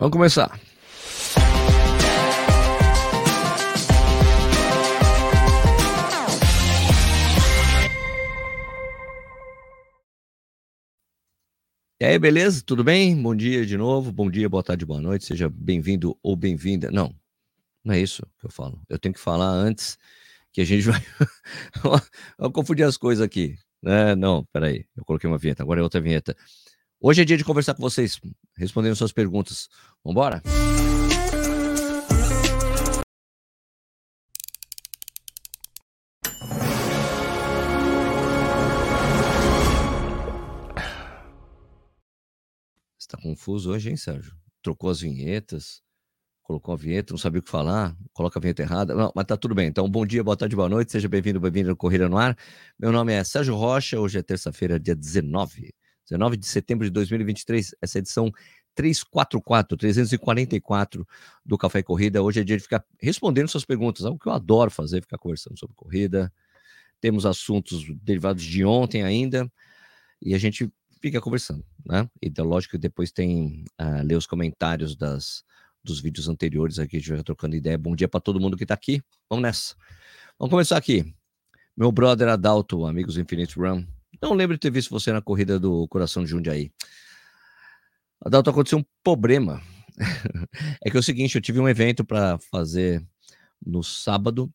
Vamos começar. E aí, beleza? Tudo bem? Bom dia de novo. Bom dia, boa tarde, boa noite. Seja bem-vindo ou bem-vinda. Não, não é isso que eu falo. Eu tenho que falar antes que a gente vai. eu confundi as coisas aqui. É, não, peraí. Eu coloquei uma vinheta, agora é outra vinheta. Hoje é dia de conversar com vocês, respondendo suas perguntas. Vambora? Está confuso hoje, hein, Sérgio? Trocou as vinhetas, colocou a vinheta, não sabia o que falar, coloca a vinheta errada. Não, mas tá tudo bem. Então, bom dia, boa tarde, boa noite, seja bem-vindo, bem-vindo ao Corrida no Ar. Meu nome é Sérgio Rocha, hoje é terça-feira, dia 19 19 de setembro de 2023, essa edição 344, 344 do Café Corrida. Hoje é dia de ficar respondendo suas perguntas, algo que eu adoro fazer, ficar conversando sobre corrida. Temos assuntos derivados de ontem ainda, e a gente fica conversando, né? Lógico que depois tem uh, ler os comentários das, dos vídeos anteriores aqui, a gente vai trocando ideia. Bom dia para todo mundo que está aqui. Vamos nessa. Vamos começar aqui. Meu brother Adalto, amigos Infinite Run, não lembro de ter visto você na corrida do Coração de Jundiaí. Adalto, aconteceu um problema. é que é o seguinte, eu tive um evento para fazer no sábado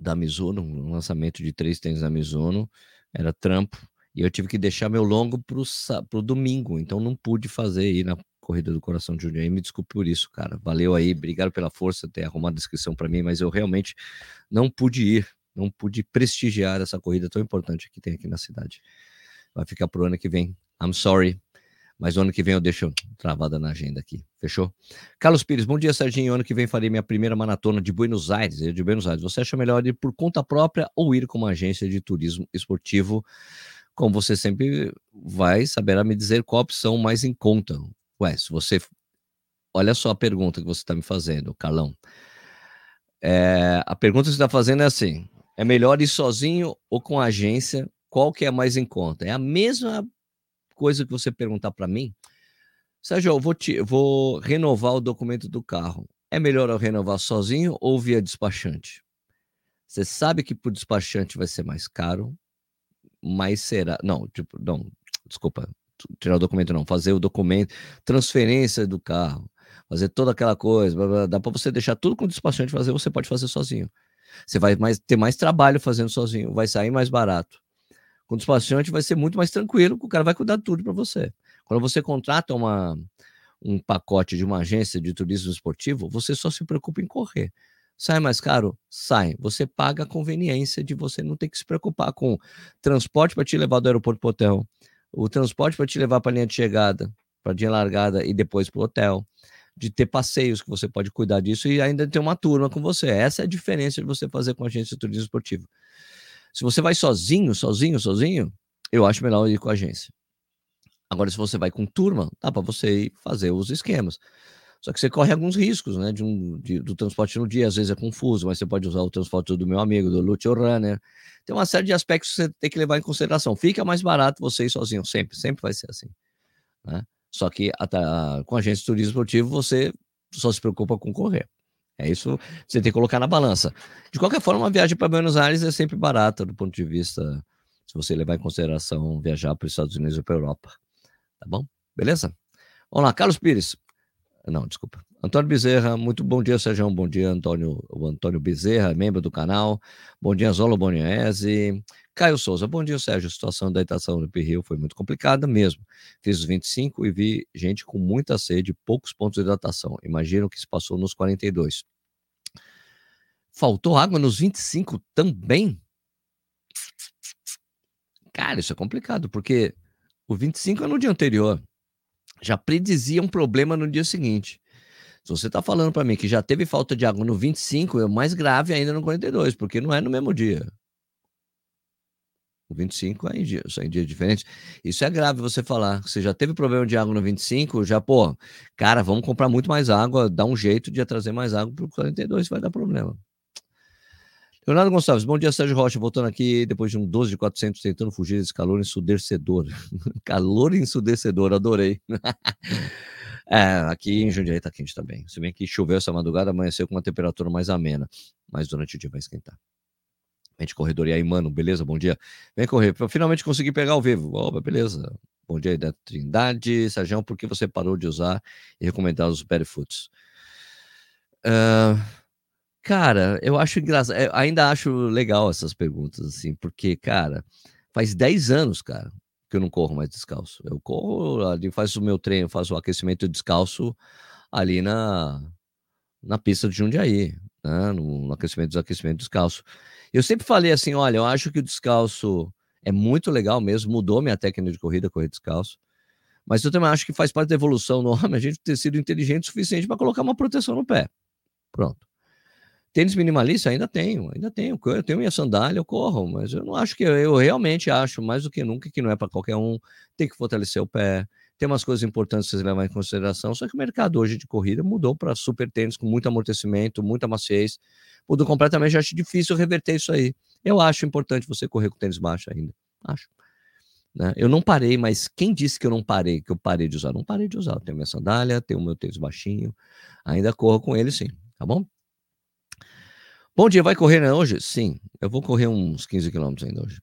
da Mizuno, um lançamento de três tênis da Mizuno, era trampo, e eu tive que deixar meu longo para o domingo, então não pude fazer aí na corrida do Coração de Jundiaí, me desculpe por isso, cara, valeu aí, obrigado pela força, ter arrumado a inscrição para mim, mas eu realmente não pude ir, não pude prestigiar essa corrida tão importante que tem aqui na cidade. Vai ficar pro ano que vem. I'm sorry. Mas ano que vem eu deixo travada na agenda aqui. Fechou? Carlos Pires, bom dia, Serginho. Ano que vem farei minha primeira maratona de Buenos Aires. De Buenos Aires. Você acha melhor ir por conta própria ou ir com uma agência de turismo esportivo? Como você sempre vai saberá me dizer qual opção mais em conta. Ué, se você. Olha só a pergunta que você está me fazendo, Carlão. É, a pergunta que você está fazendo é assim: é melhor ir sozinho ou com agência? Qual que é mais em conta? É a mesma coisa que você perguntar para mim. Sérgio, eu vou, te, vou renovar o documento do carro. É melhor eu renovar sozinho ou via despachante? Você sabe que por despachante vai ser mais caro, mas será. Não, tipo, não, desculpa, tirar o documento não, fazer o documento, transferência do carro, fazer toda aquela coisa, blá, blá, dá para você deixar tudo com o despachante fazer, você pode fazer sozinho. Você vai mais, ter mais trabalho fazendo sozinho, vai sair mais barato. Com o despachante vai ser muito mais tranquilo, o cara vai cuidar de tudo para você. Quando você contrata uma, um pacote de uma agência de turismo esportivo, você só se preocupa em correr. Sai mais caro? Sai. Você paga a conveniência de você não ter que se preocupar com transporte para te levar do aeroporto para o hotel, o transporte para te levar para a linha de chegada, para a linha largada e depois para o hotel de ter passeios que você pode cuidar disso e ainda ter uma turma com você. Essa é a diferença de você fazer com a agência de turismo esportivo. Se você vai sozinho, sozinho, sozinho, eu acho melhor ir com a agência. Agora, se você vai com turma, dá para você ir fazer os esquemas. Só que você corre alguns riscos, né? De um, de, do transporte no dia, às vezes é confuso, mas você pode usar o transporte do meu amigo, do Lucio Runner. Tem uma série de aspectos que você tem que levar em consideração. Fica mais barato você ir sozinho, sempre, sempre vai ser assim. Né? Só que a, a, com a agência de turismo esportivo você só se preocupa com correr. É isso você tem que colocar na balança. De qualquer forma, uma viagem para Buenos Aires é sempre barata do ponto de vista, se você levar em consideração viajar para os Estados Unidos ou para a Europa. Tá bom? Beleza? Vamos lá, Carlos Pires. Não, desculpa. Antônio Bezerra, muito bom dia, Sérgio. Bom dia, Antônio, o Antônio Bezerra, membro do canal. Bom dia, Zolo Boniese. Caio Souza, bom dia, Sérgio. A situação da estação do Pirril foi muito complicada mesmo. Fiz os 25 e vi gente com muita sede, poucos pontos de hidratação. Imagino que se passou nos 42. Faltou água nos 25 também? Cara, isso é complicado, porque o 25 é no dia anterior. Já predizia um problema no dia seguinte. Se você está falando para mim que já teve falta de água no 25, é mais grave ainda no 42, porque não é no mesmo dia. O 25 é em dia, são em dias diferentes. Isso é grave você falar. Você já teve problema de água no 25, já, pô, cara, vamos comprar muito mais água, dá um jeito de trazer mais água para o 42, vai dar problema. Leonardo Gonçalves, bom dia, Sérgio Rocha, voltando aqui depois de um 12 de 400, tentando fugir desse calor ensudecedor. calor ensudecedor, adorei. É, aqui em Jundiaí tá quente também. Se bem que choveu essa madrugada, amanheceu com uma temperatura mais amena, mas durante o dia vai esquentar. Mente corredor, e aí, mano, beleza? Bom dia. Vem correr. Finalmente consegui pegar ao vivo. Opa, beleza. Bom dia da Trindade. Sérgio, por que você parou de usar e recomendar os Barefoots? Uh, cara, eu acho engraçado. Eu ainda acho legal essas perguntas, assim, porque, cara, faz 10 anos, cara, que eu não corro mais descalço. Eu corro ali, faço o meu treino, faço o aquecimento descalço ali na, na pista de Jundiaí, né? no, no aquecimento desaquecimento descalço. Eu sempre falei assim: olha, eu acho que o descalço é muito legal mesmo, mudou minha técnica de corrida, correr descalço. Mas eu também acho que faz parte da evolução no homem a gente ter sido inteligente o suficiente para colocar uma proteção no pé. Pronto. Tênis minimalista ainda tenho, ainda tenho. Eu tenho minha sandália, eu corro, mas eu não acho que eu realmente acho mais do que nunca que não é para qualquer um. Tem que fortalecer o pé. Tem umas coisas importantes que você levar em consideração. Só que o mercado hoje de corrida mudou para super tênis com muito amortecimento, muita maciez. Mudou completamente. Já acho difícil reverter isso aí. Eu acho importante você correr com tênis baixo ainda. Acho. Né? Eu não parei, mas quem disse que eu não parei, que eu parei de usar? Não parei de usar. Eu tenho minha sandália, tenho o meu tênis baixinho. Ainda corro com ele sim, tá bom? Bom dia, vai correr né, hoje? Sim, eu vou correr uns 15 quilômetros ainda hoje.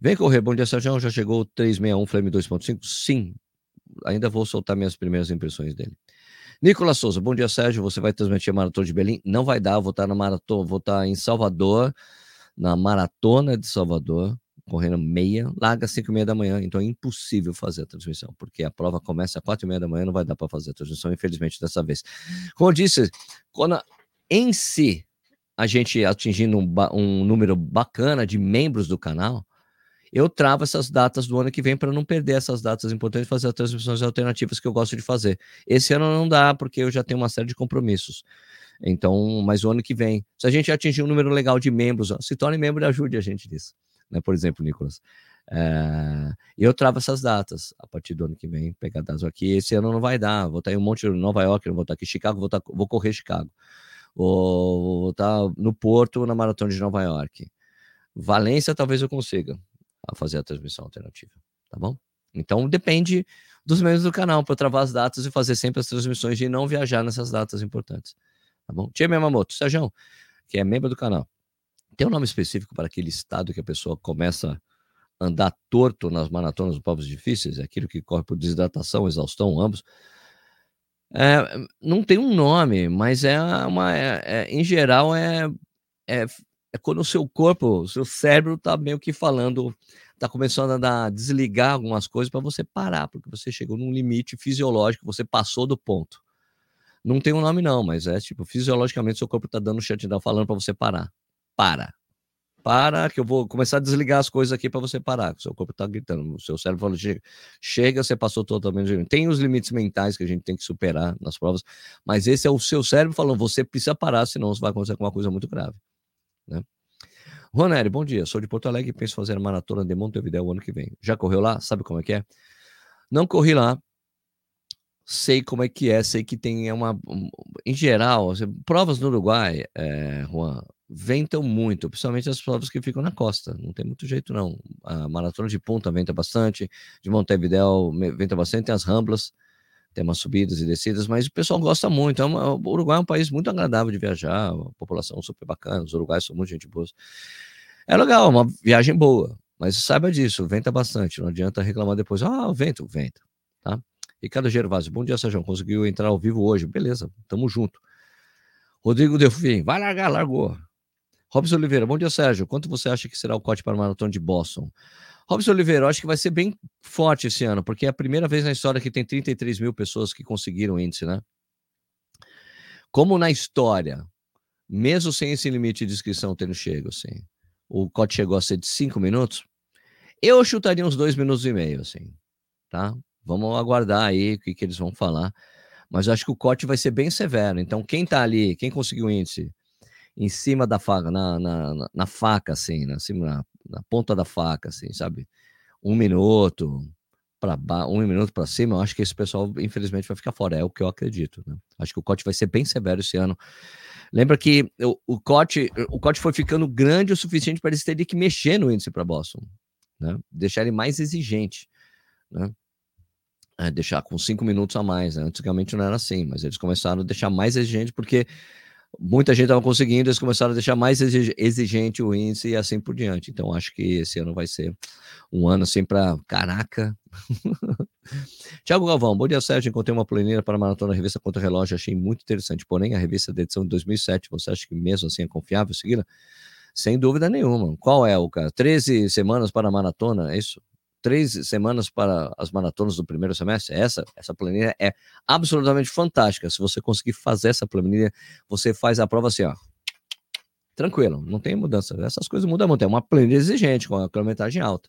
Vem correr, bom dia, Sérgio. Já chegou o 361 Flame 2.5? Sim, ainda vou soltar minhas primeiras impressões dele. Nicolas Souza, bom dia, Sérgio. Você vai transmitir a maratona de Belém? Não vai dar, vou estar na maratona, vou estar em Salvador, na maratona de Salvador, correndo meia, larga às 5 e meia da manhã, então é impossível fazer a transmissão, porque a prova começa às 4 e meia da manhã, não vai dar para fazer a transmissão, infelizmente, dessa vez. Como eu disse, quando em si a gente atingindo um, um, número bacana de membros do canal, eu travo essas datas do ano que vem para não perder essas datas importantes e fazer as transmissões alternativas que eu gosto de fazer. Esse ano não dá, porque eu já tenho uma série de compromissos. Então, mas o ano que vem, se a gente atingir um número legal de membros, se torne membro e ajude a gente nisso. Né? Por exemplo, Nicolas. É, eu travo essas datas a partir do ano que vem, pegar datas aqui. Esse ano não vai dar, vou estar em um monte de Nova York, vou estar aqui, Chicago, vou, estar, vou correr Chicago vou estar no Porto na Maratona de Nova York. Valência talvez eu consiga fazer a transmissão alternativa, tá bom? Então depende dos membros do canal para travar as datas e fazer sempre as transmissões e não viajar nessas datas importantes, tá bom? Tia Yamamoto, Sérgio, que é membro do canal, tem um nome específico para aquele estado que a pessoa começa a andar torto nas maratonas dos povos difíceis, é aquilo que corre por desidratação, exaustão, ambos. É, não tem um nome, mas é uma. É, é, em geral, é, é, é, quando o seu corpo, o seu cérebro está meio que falando, está começando a dar, desligar algumas coisas para você parar, porque você chegou num limite fisiológico, você passou do ponto. Não tem um nome, não, mas é tipo, fisiologicamente, seu corpo está dando shutdown, falando para você parar. Para para que eu vou começar a desligar as coisas aqui para você parar. O seu corpo está gritando, o seu cérebro falou: chega, chega, você passou totalmente. Tem os limites mentais que a gente tem que superar nas provas, mas esse é o seu cérebro falando: você precisa parar, senão vai acontecer com uma coisa muito grave. Né? Bom dia. Sou de Porto Alegre e penso fazer a maratona de Montevideo o ano que vem. Já correu lá? Sabe como é que é? Não corri lá. Sei como é que é, sei que tem uma. Em geral, assim, provas no Uruguai, é, Juan, ventam muito, principalmente as provas que ficam na costa. Não tem muito jeito, não. A maratona de ponta venta bastante, de Montevideo venta bastante, tem as ramblas, tem umas subidas e descidas, mas o pessoal gosta muito. É uma, o Uruguai é um país muito agradável de viajar, a população super bacana, os uruguaios são muito gente boa. É legal, uma viagem boa, mas saiba disso, venta bastante, não adianta reclamar depois, ah, vento, venta, tá? Ricardo Gervásio, bom dia, Sérgio, conseguiu entrar ao vivo hoje, beleza, tamo junto. Rodrigo Delfim, vai largar, largou. Robson Oliveira, bom dia, Sérgio. Quanto você acha que será o corte para o maratona de Boston? Robson Oliveira, eu acho que vai ser bem forte esse ano, porque é a primeira vez na história que tem 33 mil pessoas que conseguiram o índice, né? Como na história, mesmo sem esse limite de inscrição tendo chego, assim, o corte chegou a ser de 5 minutos, eu chutaria uns 2 minutos e meio, assim, tá? Vamos aguardar aí o que, que eles vão falar. Mas eu acho que o corte vai ser bem severo. Então, quem tá ali, quem conseguiu o índice, em cima da faca, na, na, na faca, assim, na, cima, na, na, ponta da faca, assim, sabe? Um minuto para um minuto para cima, eu acho que esse pessoal, infelizmente, vai ficar fora. É o que eu acredito. Né? Acho que o corte vai ser bem severo esse ano. Lembra que o, o corte, o corte foi ficando grande o suficiente para eles terem que mexer no índice para Boston, né? deixar ele mais exigente. Né? é, deixar com cinco minutos a mais. Né? Antigamente não era assim, mas eles começaram a deixar mais exigente porque muita gente estava conseguindo, eles começaram a deixar mais exigente o índice e assim por diante. Então, acho que esse ano vai ser um ano assim para. Caraca! Tiago Galvão, bom dia, Sérgio. Encontrei uma planilha para a maratona revista Contra Relógio, achei muito interessante. Porém, a revista da edição de 2007, você acha que mesmo assim é confiável segui-la? Sem dúvida nenhuma. Qual é o cara? 13 semanas para a maratona, é isso? Três semanas para as maratonas do primeiro semestre? Essa, essa planilha é absolutamente fantástica. Se você conseguir fazer essa planilha, você faz a prova assim, ó. Tranquilo, não tem mudança. Essas coisas mudam muito. É uma planilha exigente, com a quilometragem alta.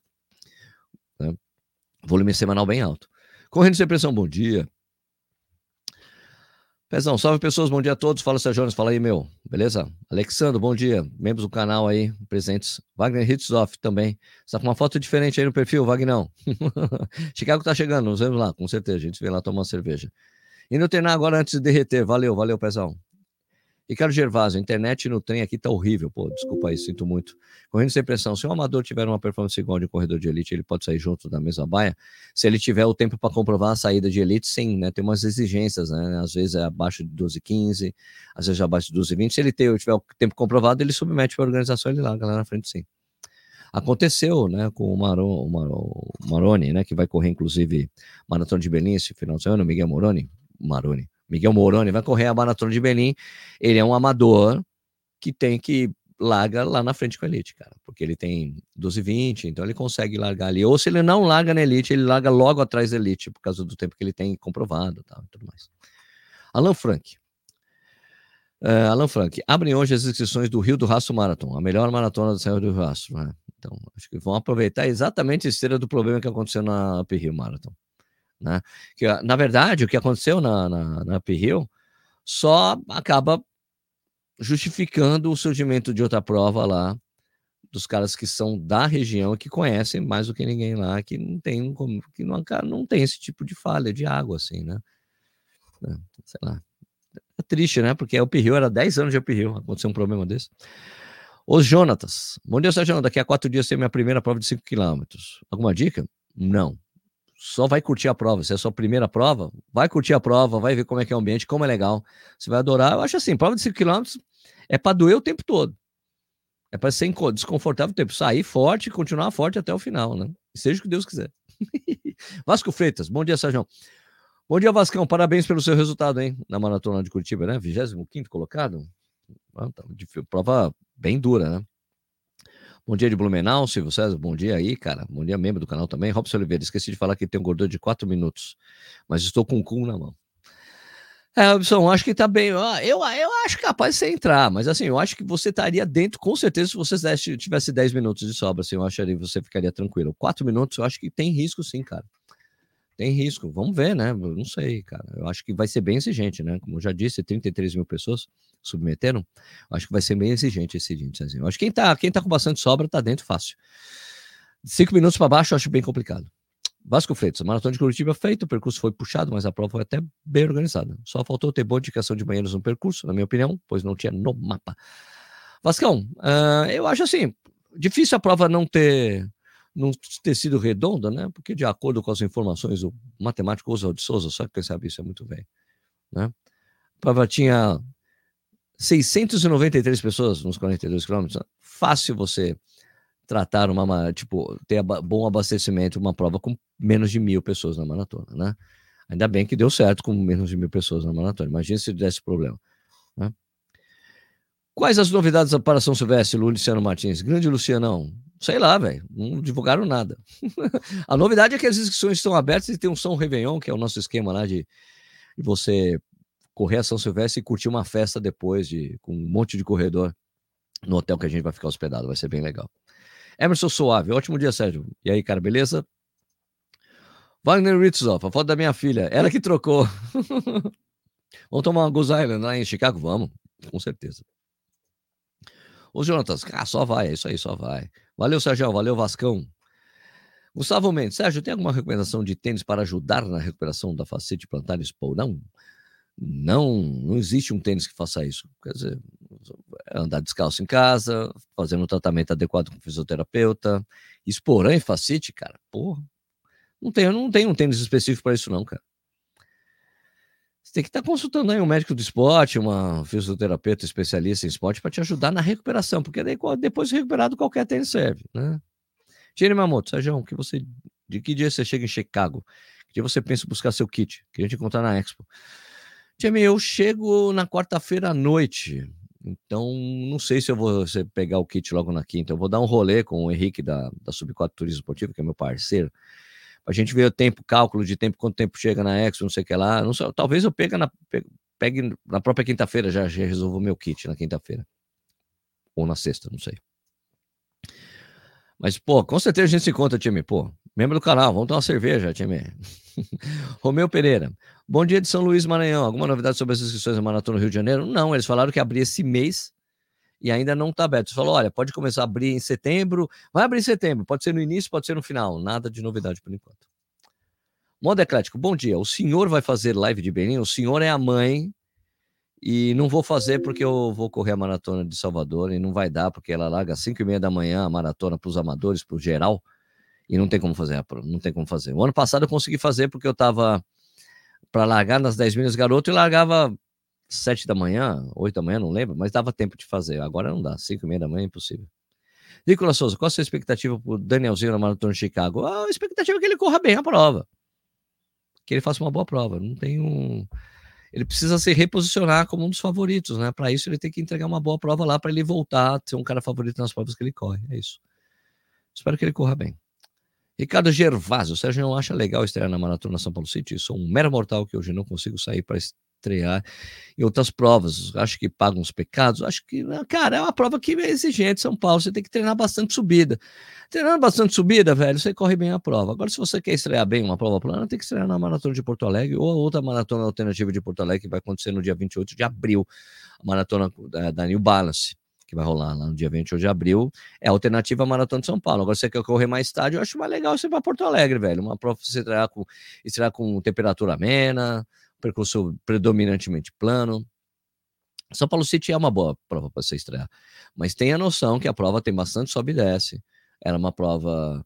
Né? Volume semanal bem alto. Correndo sem pressão, bom dia. Pezão, salve pessoas, bom dia a todos. Fala, Sérgio Jones, fala aí, meu. Beleza? Alexandre, bom dia. Membros do canal aí, presentes. Wagner Hitzoff também. Está com uma foto diferente aí no perfil, Wagner. Chicago tá chegando, nos vemos lá, com certeza. A gente vem lá tomar uma cerveja. Indo treinar agora antes de derreter. Valeu, valeu, Pezão. Ricardo Gervásio, a internet no trem aqui tá horrível. Pô, desculpa aí, sinto muito. Correndo sem pressão. Se um amador tiver uma performance igual de um corredor de elite, ele pode sair junto da mesma baia. Se ele tiver o tempo para comprovar a saída de elite, sim, né? Tem umas exigências, né? Às vezes é abaixo de 12, 15, às vezes é abaixo de 12, 20. Se ele ter, tiver o tempo comprovado, ele submete para a organização ele larga lá na frente, sim. Aconteceu, né, com o, Maro, o Maroni, né, que vai correr, inclusive, Maratona de Berlim esse final de semana, o Miguel Moroni, Maroni, Miguel Moroni vai correr a maratona de Berlim. Ele é um amador que tem que larga lá na frente com a elite, cara, porque ele tem 12 20, então ele consegue largar ali. Ou se ele não larga na elite, ele larga logo atrás da elite, por causa do tempo que ele tem comprovado tá, e tudo mais. Alan Frank. Uh, Alan Frank, abrem hoje as inscrições do Rio do Rastro Marathon, a melhor maratona do Rio do Rastro. Né? Então, acho que vão aproveitar exatamente a esteira do problema que aconteceu na Up Rio Marathon. Né? Que, na verdade, o que aconteceu na, na, na só acaba justificando o surgimento de outra prova lá, dos caras que são da região, que conhecem mais do que ninguém lá, que não tem, que não, não tem esse tipo de falha de água, assim, né? É, sei lá. É triste, né? Porque o Uphill era 10 anos de Uphill, aconteceu um problema desse. Os Jonatas. Bom dia, Sérgio. Daqui a quatro dias tem minha primeira prova de 5 quilômetros. Alguma dica? Não só vai curtir a prova. Se é a sua primeira prova, vai curtir a prova, vai ver como é que é o ambiente, como é legal. Você vai adorar. Eu acho assim, prova de 5 km é para doer o tempo todo. É para ser desconfortável o tempo. Sair forte e continuar forte até o final, né? Seja o que Deus quiser. Vasco Freitas, bom dia, Sérgio. Bom dia, Vascão. Parabéns pelo seu resultado, hein? Na maratona de Curitiba, né? 25 colocado. Ah, tá, prova bem dura, né? Bom dia de Blumenau, Silvio César. Bom dia aí, cara. Bom dia, membro do canal também. Robson Oliveira, esqueci de falar que tem um gordura de 4 minutos, mas estou com o cu na mão. É, Robson, acho que tá bem. Eu, eu acho capaz de você entrar, mas assim, eu acho que você estaria dentro, com certeza, se você tivesse 10 minutos de sobra, assim, eu acharia que você ficaria tranquilo. 4 minutos, eu acho que tem risco sim, cara. Tem risco. Vamos ver, né? Não sei, cara. Eu acho que vai ser bem exigente, né? Como eu já disse, 33 mil pessoas submeteram. Acho que vai ser bem exigente esse índice. Assim. Eu acho que quem tá, quem tá com bastante sobra tá dentro fácil. Cinco minutos para baixo eu acho bem complicado. Vasco Freitas, maratona de Curitiba feito, o percurso foi puxado, mas a prova foi até bem organizada. Só faltou ter boa indicação de banheiros no percurso, na minha opinião, pois não tinha no mapa. Vascão, uh, eu acho assim, difícil a prova não ter não ter sido redonda, né? Porque de acordo com as informações, o matemático Oswald de Souza, só que quem sabe isso é muito velho, né? A prova tinha 693 pessoas nos 42 quilômetros. Fácil você tratar uma, tipo, ter bom abastecimento, uma prova com menos de mil pessoas na maratona, né? Ainda bem que deu certo com menos de mil pessoas na maratona. Imagina se desse problema. Né? Quais as novidades para São Silvestre, Luciano Martins? Grande Lucianão. Sei lá, velho. Não divulgaram nada. a novidade é que as inscrições estão abertas e tem um São Réveillon, que é o nosso esquema lá de, de você correr a São Silvestre e curtir uma festa depois, de, com um monte de corredor no hotel que a gente vai ficar hospedado. Vai ser bem legal. Emerson Suave, ótimo dia, Sérgio. E aí, cara, beleza? Wagner Ritzoff, a foto da minha filha, ela que trocou. Vamos tomar uma Goose Island lá em Chicago? Vamos, com certeza. Ô, Jonatas, ah, só vai, é isso aí, só vai. Valeu, Sérgio, valeu, Vascão. Gustavo Mendes, Sérgio, tem alguma recomendação de tênis para ajudar na recuperação da facete plantar expo? Não, não, não existe um tênis que faça isso. Quer dizer, andar descalço em casa, fazendo um tratamento adequado com fisioterapeuta, esporã e facete, cara, porra, Não tem, não tem um tênis específico para isso, não, cara. Tem que estar tá consultando aí um médico do esporte, uma fisioterapeuta especialista em esporte para te ajudar na recuperação, porque daí, depois de recuperado, qualquer tênis serve, né? Tire Mamoto, Sérgio, que você, de que dia você chega em Chicago? Que dia você pensa em buscar seu kit? Queria te encontrar na Expo. Jamie, eu chego na quarta-feira à noite. Então, não sei se eu vou pegar o kit logo na quinta. Eu vou dar um rolê com o Henrique da, da Sub4 Turismo Esportivo, que é meu parceiro. A gente ver o tempo, cálculo de tempo, quanto tempo chega na Expo, não sei o que lá. Não sei, talvez eu pegue na, pegue na própria quinta-feira, já, já resolvo meu kit na quinta-feira. Ou na sexta, não sei. Mas, pô, com certeza a gente se encontra, time. Pô, membro do canal, vamos tomar uma cerveja, time. Romeu Pereira. Bom dia de São Luís, Maranhão. Alguma novidade sobre as inscrições da Maratona no Rio de Janeiro? Não, eles falaram que abria esse mês e ainda não está aberto. Você falou, olha, pode começar a abrir em setembro. Vai abrir em setembro, pode ser no início, pode ser no final. Nada de novidade por enquanto. Modo Eclético, bom dia. O senhor vai fazer live de Benin? O senhor é a mãe e não vou fazer porque eu vou correr a maratona de Salvador e não vai dar, porque ela larga às 5 e meia da manhã a maratona para os amadores, para o geral, e não tem como fazer, não tem como fazer. O ano passado eu consegui fazer porque eu estava para largar nas 10 milhas garoto e largava 7 da manhã, 8 da manhã, não lembro, mas dava tempo de fazer. Agora não dá, 5 e meia da manhã é impossível. Nicolas Souza, qual a sua expectativa para o Danielzinho na maratona de Chicago? A expectativa é que ele corra bem a prova. Que ele faça uma boa prova. Não tem um ele precisa se reposicionar como um dos favoritos, né? Para isso ele tem que entregar uma boa prova lá para ele voltar a ser um cara favorito nas provas que ele corre. É isso. Espero que ele corra bem. Ricardo Gervásio, o Sérgio não acha legal estrear na Maratona São Paulo City? Sou um mero mortal que hoje não consigo sair para estrear em outras provas. Acho que pagam os pecados. Acho que, cara, é uma prova que é exigente. São Paulo, você tem que treinar bastante subida. Treinando bastante subida, velho, você corre bem a prova. Agora, se você quer estrear bem uma prova plana, tem que estrear na Maratona de Porto Alegre ou a outra maratona alternativa de Porto Alegre, que vai acontecer no dia 28 de abril, a maratona da, New Balance que vai rolar lá no dia 28 de abril, é a alternativa à Maratona de São Paulo. Agora, você quer correr mais tarde, eu acho mais legal você ir para Porto Alegre, velho. Uma prova você estrear com, estrear com temperatura amena, percurso predominantemente plano. São Paulo City é uma boa prova para você estrear, mas tenha noção que a prova tem bastante sobe e desce. Era uma prova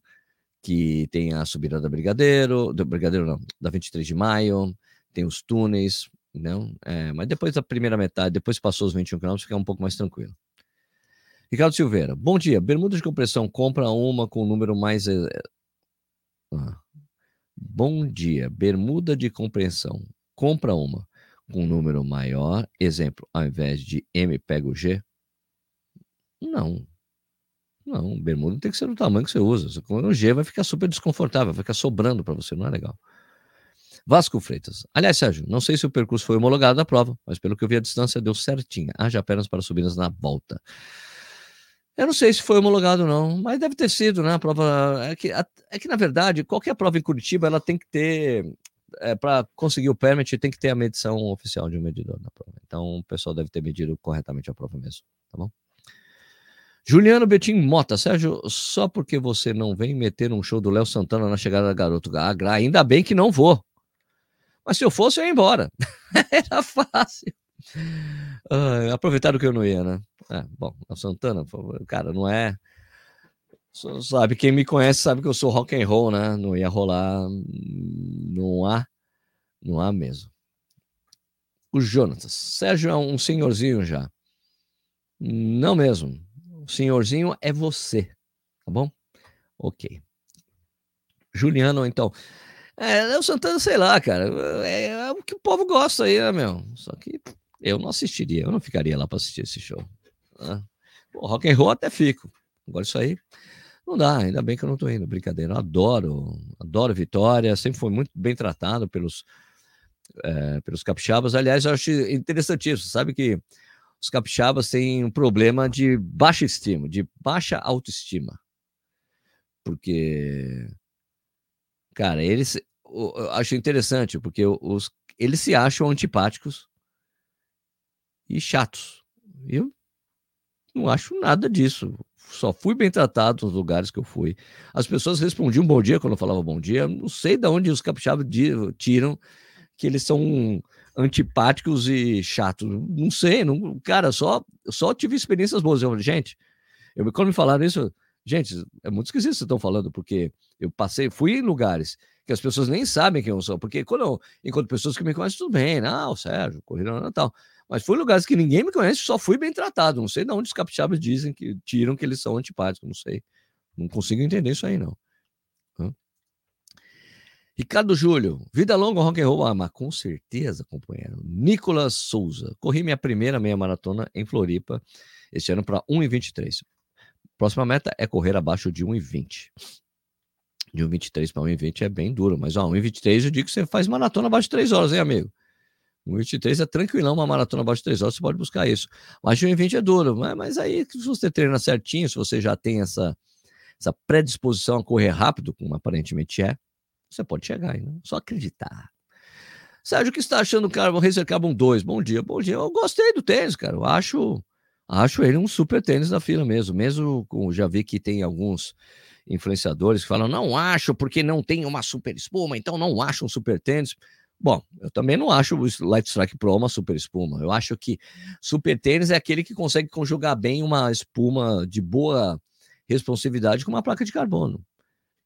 que tem a subida da Brigadeiro, do Brigadeiro não, da 23 de maio, tem os túneis, não? É, mas depois da primeira metade, depois passou os 21 km, fica um pouco mais tranquilo. Ricardo Silveira, bom dia. Bermuda de compressão, compra uma com o número mais. Ah. Bom dia. Bermuda de compressão, compra uma com um número maior, exemplo, ao invés de M, pega o G? Não. Não, bermuda tem que ser do tamanho que você usa. Com o G vai ficar super desconfortável, vai ficar sobrando para você, não é legal. Vasco Freitas. Aliás, Sérgio, não sei se o percurso foi homologado na prova, mas pelo que eu vi a distância deu certinha. Haja pernas para subidas na volta. Eu não sei se foi homologado não, mas deve ter sido, né? A prova é que, é que na verdade qualquer prova em Curitiba ela tem que ter é, para conseguir o permit, tem que ter a medição oficial de um medidor na prova. Então, o pessoal deve ter medido corretamente a prova mesmo, tá bom? Juliano Betim Mota, Sérgio, só porque você não vem meter um show do Léo Santana na chegada da Garoto Agra, ainda bem que não vou. Mas se eu fosse, eu ia embora. Era fácil. Uh, aproveitaram que eu não ia, né? É, bom, Léo Santana, cara, não é. Sabe, quem me conhece sabe que eu sou rock and roll, né? Não ia rolar, não há, não há mesmo. O Jonatas, Sérgio é um senhorzinho já. Não mesmo. O senhorzinho é você, tá bom? Ok. Juliano, então. É, o Santana, sei lá, cara. É, é, o que o povo gosta aí, né, meu? Só que eu não assistiria, eu não ficaria lá para assistir esse show. Né? Pô, rock and roll até fico. Agora isso aí não dá, ainda bem que eu não estou indo, brincadeira. Eu adoro, adoro Vitória, sempre foi muito bem tratado pelos, é, pelos capixabas. Aliás, eu acho interessantíssimo, sabe que os capixabas têm um problema de baixa estima, de baixa autoestima. Porque, cara, eles, eu acho interessante, porque os, eles se acham antipáticos e chatos. Eu não acho nada disso só fui bem tratado nos lugares que eu fui. As pessoas respondiam bom dia quando eu falava bom dia. Não sei de onde os capixabas tiram que eles são antipáticos e chatos. Não sei, não, cara, só só tive experiências boas. Eu, gente, eu, quando me falaram isso, gente, é muito esquisito vocês estão falando, porque eu passei, fui em lugares que as pessoas nem sabem quem eu sou, porque quando eu encontro pessoas que me conhecem, tudo bem, ah, o Sérgio, Corrida Natal. Mas fui em lugares que ninguém me conhece, só fui bem tratado. Não sei de onde os capixabas dizem que tiram que eles são antipáticos, não sei. Não consigo entender isso aí, não. Ricardo Júlio, vida longa, rock and roll. Ah, mas com certeza, companheiro. Nicolas Souza, corri minha primeira meia maratona em Floripa este ano para 1,23. Próxima meta é correr abaixo de 1,20. De 1,23 para 1,20 é bem duro, mas ó, 1,23 eu digo que você faz maratona abaixo de 3 horas, hein, amigo? 1,23 é tranquilão, uma maratona abaixo de 3 horas, você pode buscar isso. Mas de 1,20 é duro, mas, mas aí se você treina certinho, se você já tem essa, essa predisposição a correr rápido, como aparentemente é, você pode chegar aí, né? Só acreditar. Sérgio, o que está achando do Carbon Racer Carbon 2? Bom dia, bom dia. Eu gostei do tênis, cara. Eu acho, acho ele um super tênis da fila mesmo. Mesmo com, já vi que tem alguns influenciadores que falam, não acho porque não tem uma super espuma, então não acho um super tênis. Bom, eu também não acho o Light Strike Pro uma super espuma. Eu acho que super tênis é aquele que consegue conjugar bem uma espuma de boa responsividade com uma placa de carbono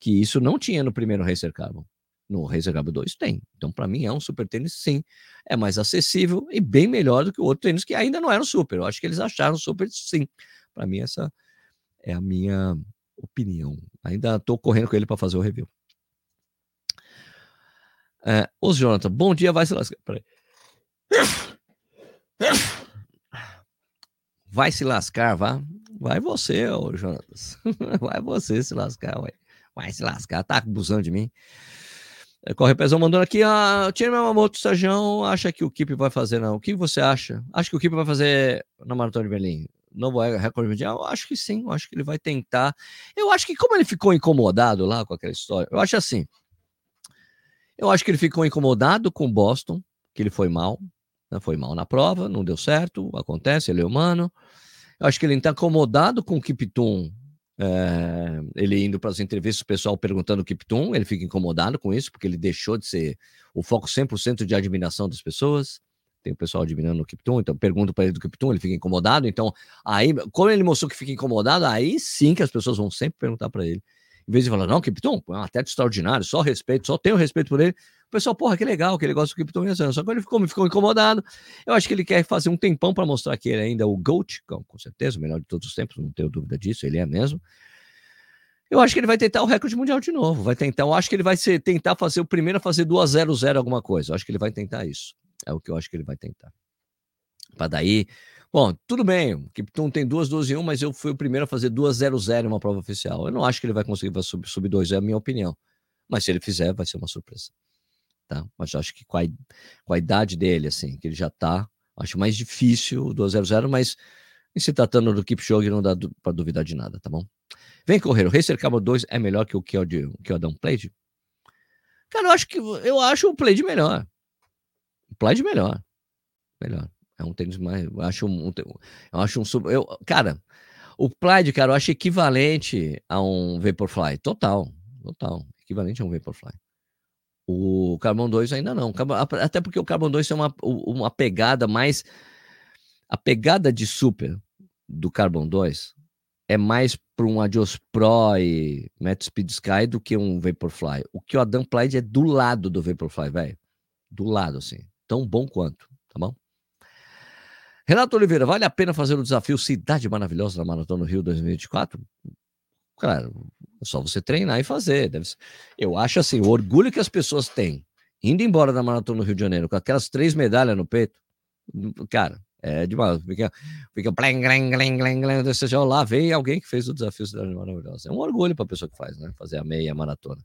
que isso não tinha no primeiro Racer Carbon. No Racer Carbon 2 tem. Então, para mim, é um super tênis, sim. É mais acessível e bem melhor do que o outro tênis, que ainda não era um super. Eu acho que eles acharam super, sim. Para mim, essa é a minha opinião. Ainda estou correndo com ele para fazer o review. É, Ô, Jonathan, bom dia, vai se lascar. Peraí. Vai se lascar, vá. Vai você, ô Jonas. Vai você se lascar, ué. Vai se lascar, tá abusando de mim. É, Corre Pezão mandando aqui, a Tia Yamamoto Sajão acha que o Kip vai fazer, não. O que você acha? Acho que o Kip vai fazer na Maratona de Berlim. Novo recorde mundial? Acho que sim, acho que ele vai tentar. Eu acho que como ele ficou incomodado lá com aquela história, eu acho assim. Eu acho que ele ficou incomodado com Boston, que ele foi mal, né? foi mal na prova, não deu certo, acontece, ele é humano. Eu acho que ele está incomodado com o Kipton é, ele indo para as entrevistas, o pessoal perguntando o Kipton, ele fica incomodado com isso, porque ele deixou de ser o foco 100% de admiração das pessoas. Tem o pessoal admirando o Kipton, então pergunto para ele do Kipton, ele fica incomodado. Então, aí, como ele mostrou que fica incomodado, aí sim que as pessoas vão sempre perguntar para ele. Em vez de falar, não, Kipton, é um atleta extraordinário, só respeito, só tenho respeito por ele. O pessoal, porra, que legal que ele gosta do Kipton Só que ele ficou, ficou incomodado. Eu acho que ele quer fazer um tempão para mostrar que ele ainda é o GOAT, com certeza, o melhor de todos os tempos, não tenho dúvida disso, ele é mesmo. Eu acho que ele vai tentar o recorde mundial de novo. Vai tentar, eu acho que ele vai ser, tentar fazer o primeiro a fazer 2-0-0 alguma coisa. Eu acho que ele vai tentar isso. É o que eu acho que ele vai tentar. Para daí Bom, tudo bem, o Kipton tem duas 12 e 1, mas eu fui o primeiro a fazer 2 0 0 em uma prova oficial. Eu não acho que ele vai conseguir subir, subir 2, é a minha opinião. Mas se ele fizer, vai ser uma surpresa. Tá? Mas acho que com a, com a idade dele, assim, que ele já tá, acho mais difícil o 2 0 0, mas em se tratando do Kipchoge, não dá para duvidar de nada, tá bom? Vem correr, o Racer Cabo 2 é melhor que o Adam Played? Cara, eu acho que eu acho o Played melhor. O Played melhor. Melhor. É um tênis mais. Eu acho um. Eu acho um sub. Eu, cara, o Plaid, cara, eu acho equivalente a um Vaporfly. Total. Total. Equivalente a um Vaporfly. O Carbon 2 ainda não. Até porque o Carbon 2 tem uma, uma pegada mais. A pegada de super do Carbon 2 é mais para um Adios Pro e Metro Speed Sky do que um Vaporfly. O que o Adam Plaid é do lado do Vaporfly, velho. Do lado, assim. Tão bom quanto, tá bom? Renato Oliveira, vale a pena fazer o desafio Cidade Maravilhosa na Maratona no Rio 2024? Claro, é só você treinar e fazer. Eu acho assim, o orgulho que as pessoas têm indo embora da Maratona no Rio de Janeiro com aquelas três medalhas no peito, cara, é demais. Fica, fica blém, blém, blém, blém, blém, você lá vem alguém que fez o desafio Cidade Maravilhosa. É um orgulho para a pessoa que faz, né? Fazer a meia maratona.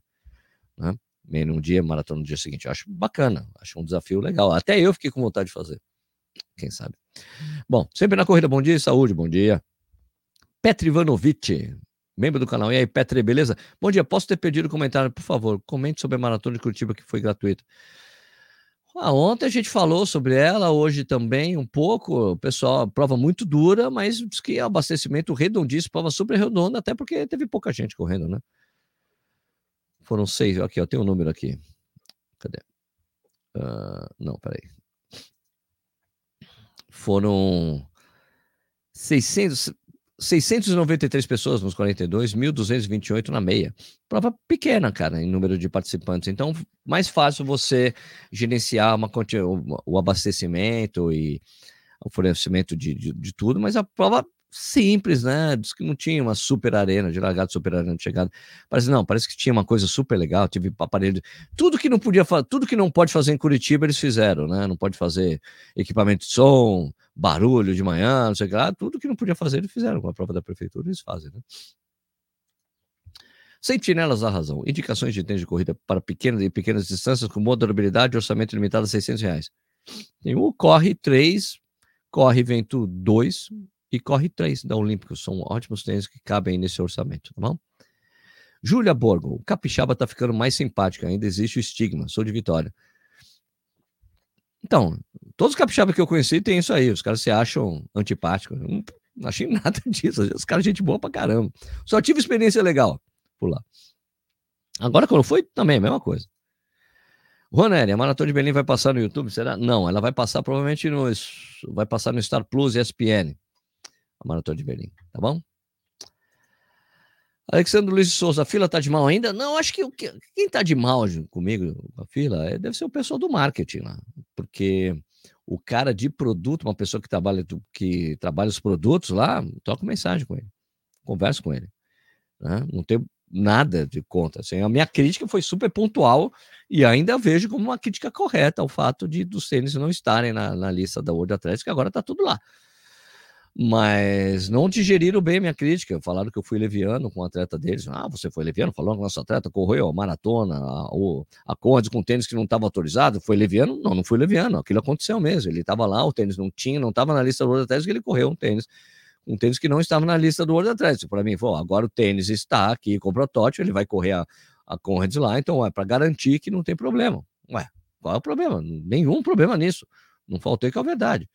Né? Meia num dia, maratona no dia seguinte. Eu acho bacana, acho um desafio legal. Até eu fiquei com vontade de fazer. Quem sabe? Bom, sempre na corrida, bom dia e saúde, bom dia. Petri Ivanovic, membro do canal. E aí, Petri, beleza? Bom dia, posso ter pedido comentário, por favor? Comente sobre a maratona de Curitiba que foi gratuita. Ah, ontem a gente falou sobre ela, hoje também um pouco. Pessoal, prova muito dura, mas diz que é abastecimento redondíssimo, prova super redonda, até porque teve pouca gente correndo, né? Foram seis, aqui, ó, tem um número aqui. Cadê? Uh, não, peraí foram 600, 693 pessoas nos 42, 1.228 na meia. Prova pequena, cara, em número de participantes. Então, mais fácil você gerenciar uma, o abastecimento e o fornecimento de, de, de tudo, mas a prova simples, né? Diz que não tinha uma super arena de largada, super arena de chegada. Parece não, parece que tinha uma coisa super legal, tive aparelho, tudo que não podia fazer, tudo que não pode fazer em Curitiba eles fizeram, né? Não pode fazer equipamento de som, barulho de manhã, não sei o que lá, tudo que não podia fazer eles fizeram com a prova da prefeitura, eles fazem, né? Sentinelas da razão. Indicações de tempo de corrida para pequenas e pequenas distâncias com modulabilidade e orçamento limitado a 600 reais. Tem o Corre 3, Corre Vento 2, e corre três da Olímpicos. São ótimos tênis que cabem nesse orçamento, tá bom? Júlia Borgo, o capixaba tá ficando mais simpática, ainda existe o estigma, sou de Vitória. Então, todos os capixabas que eu conheci têm isso aí, os caras se acham antipáticos. Não, não achei nada disso, os caras gente boa pra caramba. Só tive experiência legal por lá. Agora, quando foi, também a mesma coisa. Ronelli, a Maratona de Berlim vai passar no YouTube, será? Não, ela vai passar provavelmente no, vai passar no Star Plus e ESPN a Maratona de Berlim, tá bom? Alexandre Luiz Souza, a fila tá de mal ainda? Não, acho que quem tá de mal comigo, a fila, é, deve ser o pessoal do marketing lá, porque o cara de produto, uma pessoa que trabalha, que trabalha os produtos lá, troca mensagem com ele, conversa com ele, né? não tem nada de conta. Assim, a minha crítica foi super pontual e ainda vejo como uma crítica correta o fato de dos tênis não estarem na, na lista da World Athletics, que agora tá tudo lá mas não digeriram bem minha crítica. Falaram que eu fui leviano com o atleta deles. Ah, você foi leviano? Falou que nosso atleta correu a maratona, a, a corda com tênis que não estava autorizado. Foi leviano? Não, não fui leviano. Aquilo aconteceu mesmo. Ele estava lá, o tênis não tinha, não estava na lista do World Athletics, que ele correu um tênis. Um tênis que não estava na lista do World Athletics. Para mim, pô, agora o tênis está aqui com o protótipo, ele vai correr a, a Conrads lá, então é para garantir que não tem problema. Ué, qual é o problema? Nenhum problema nisso. Não faltei com a verdade.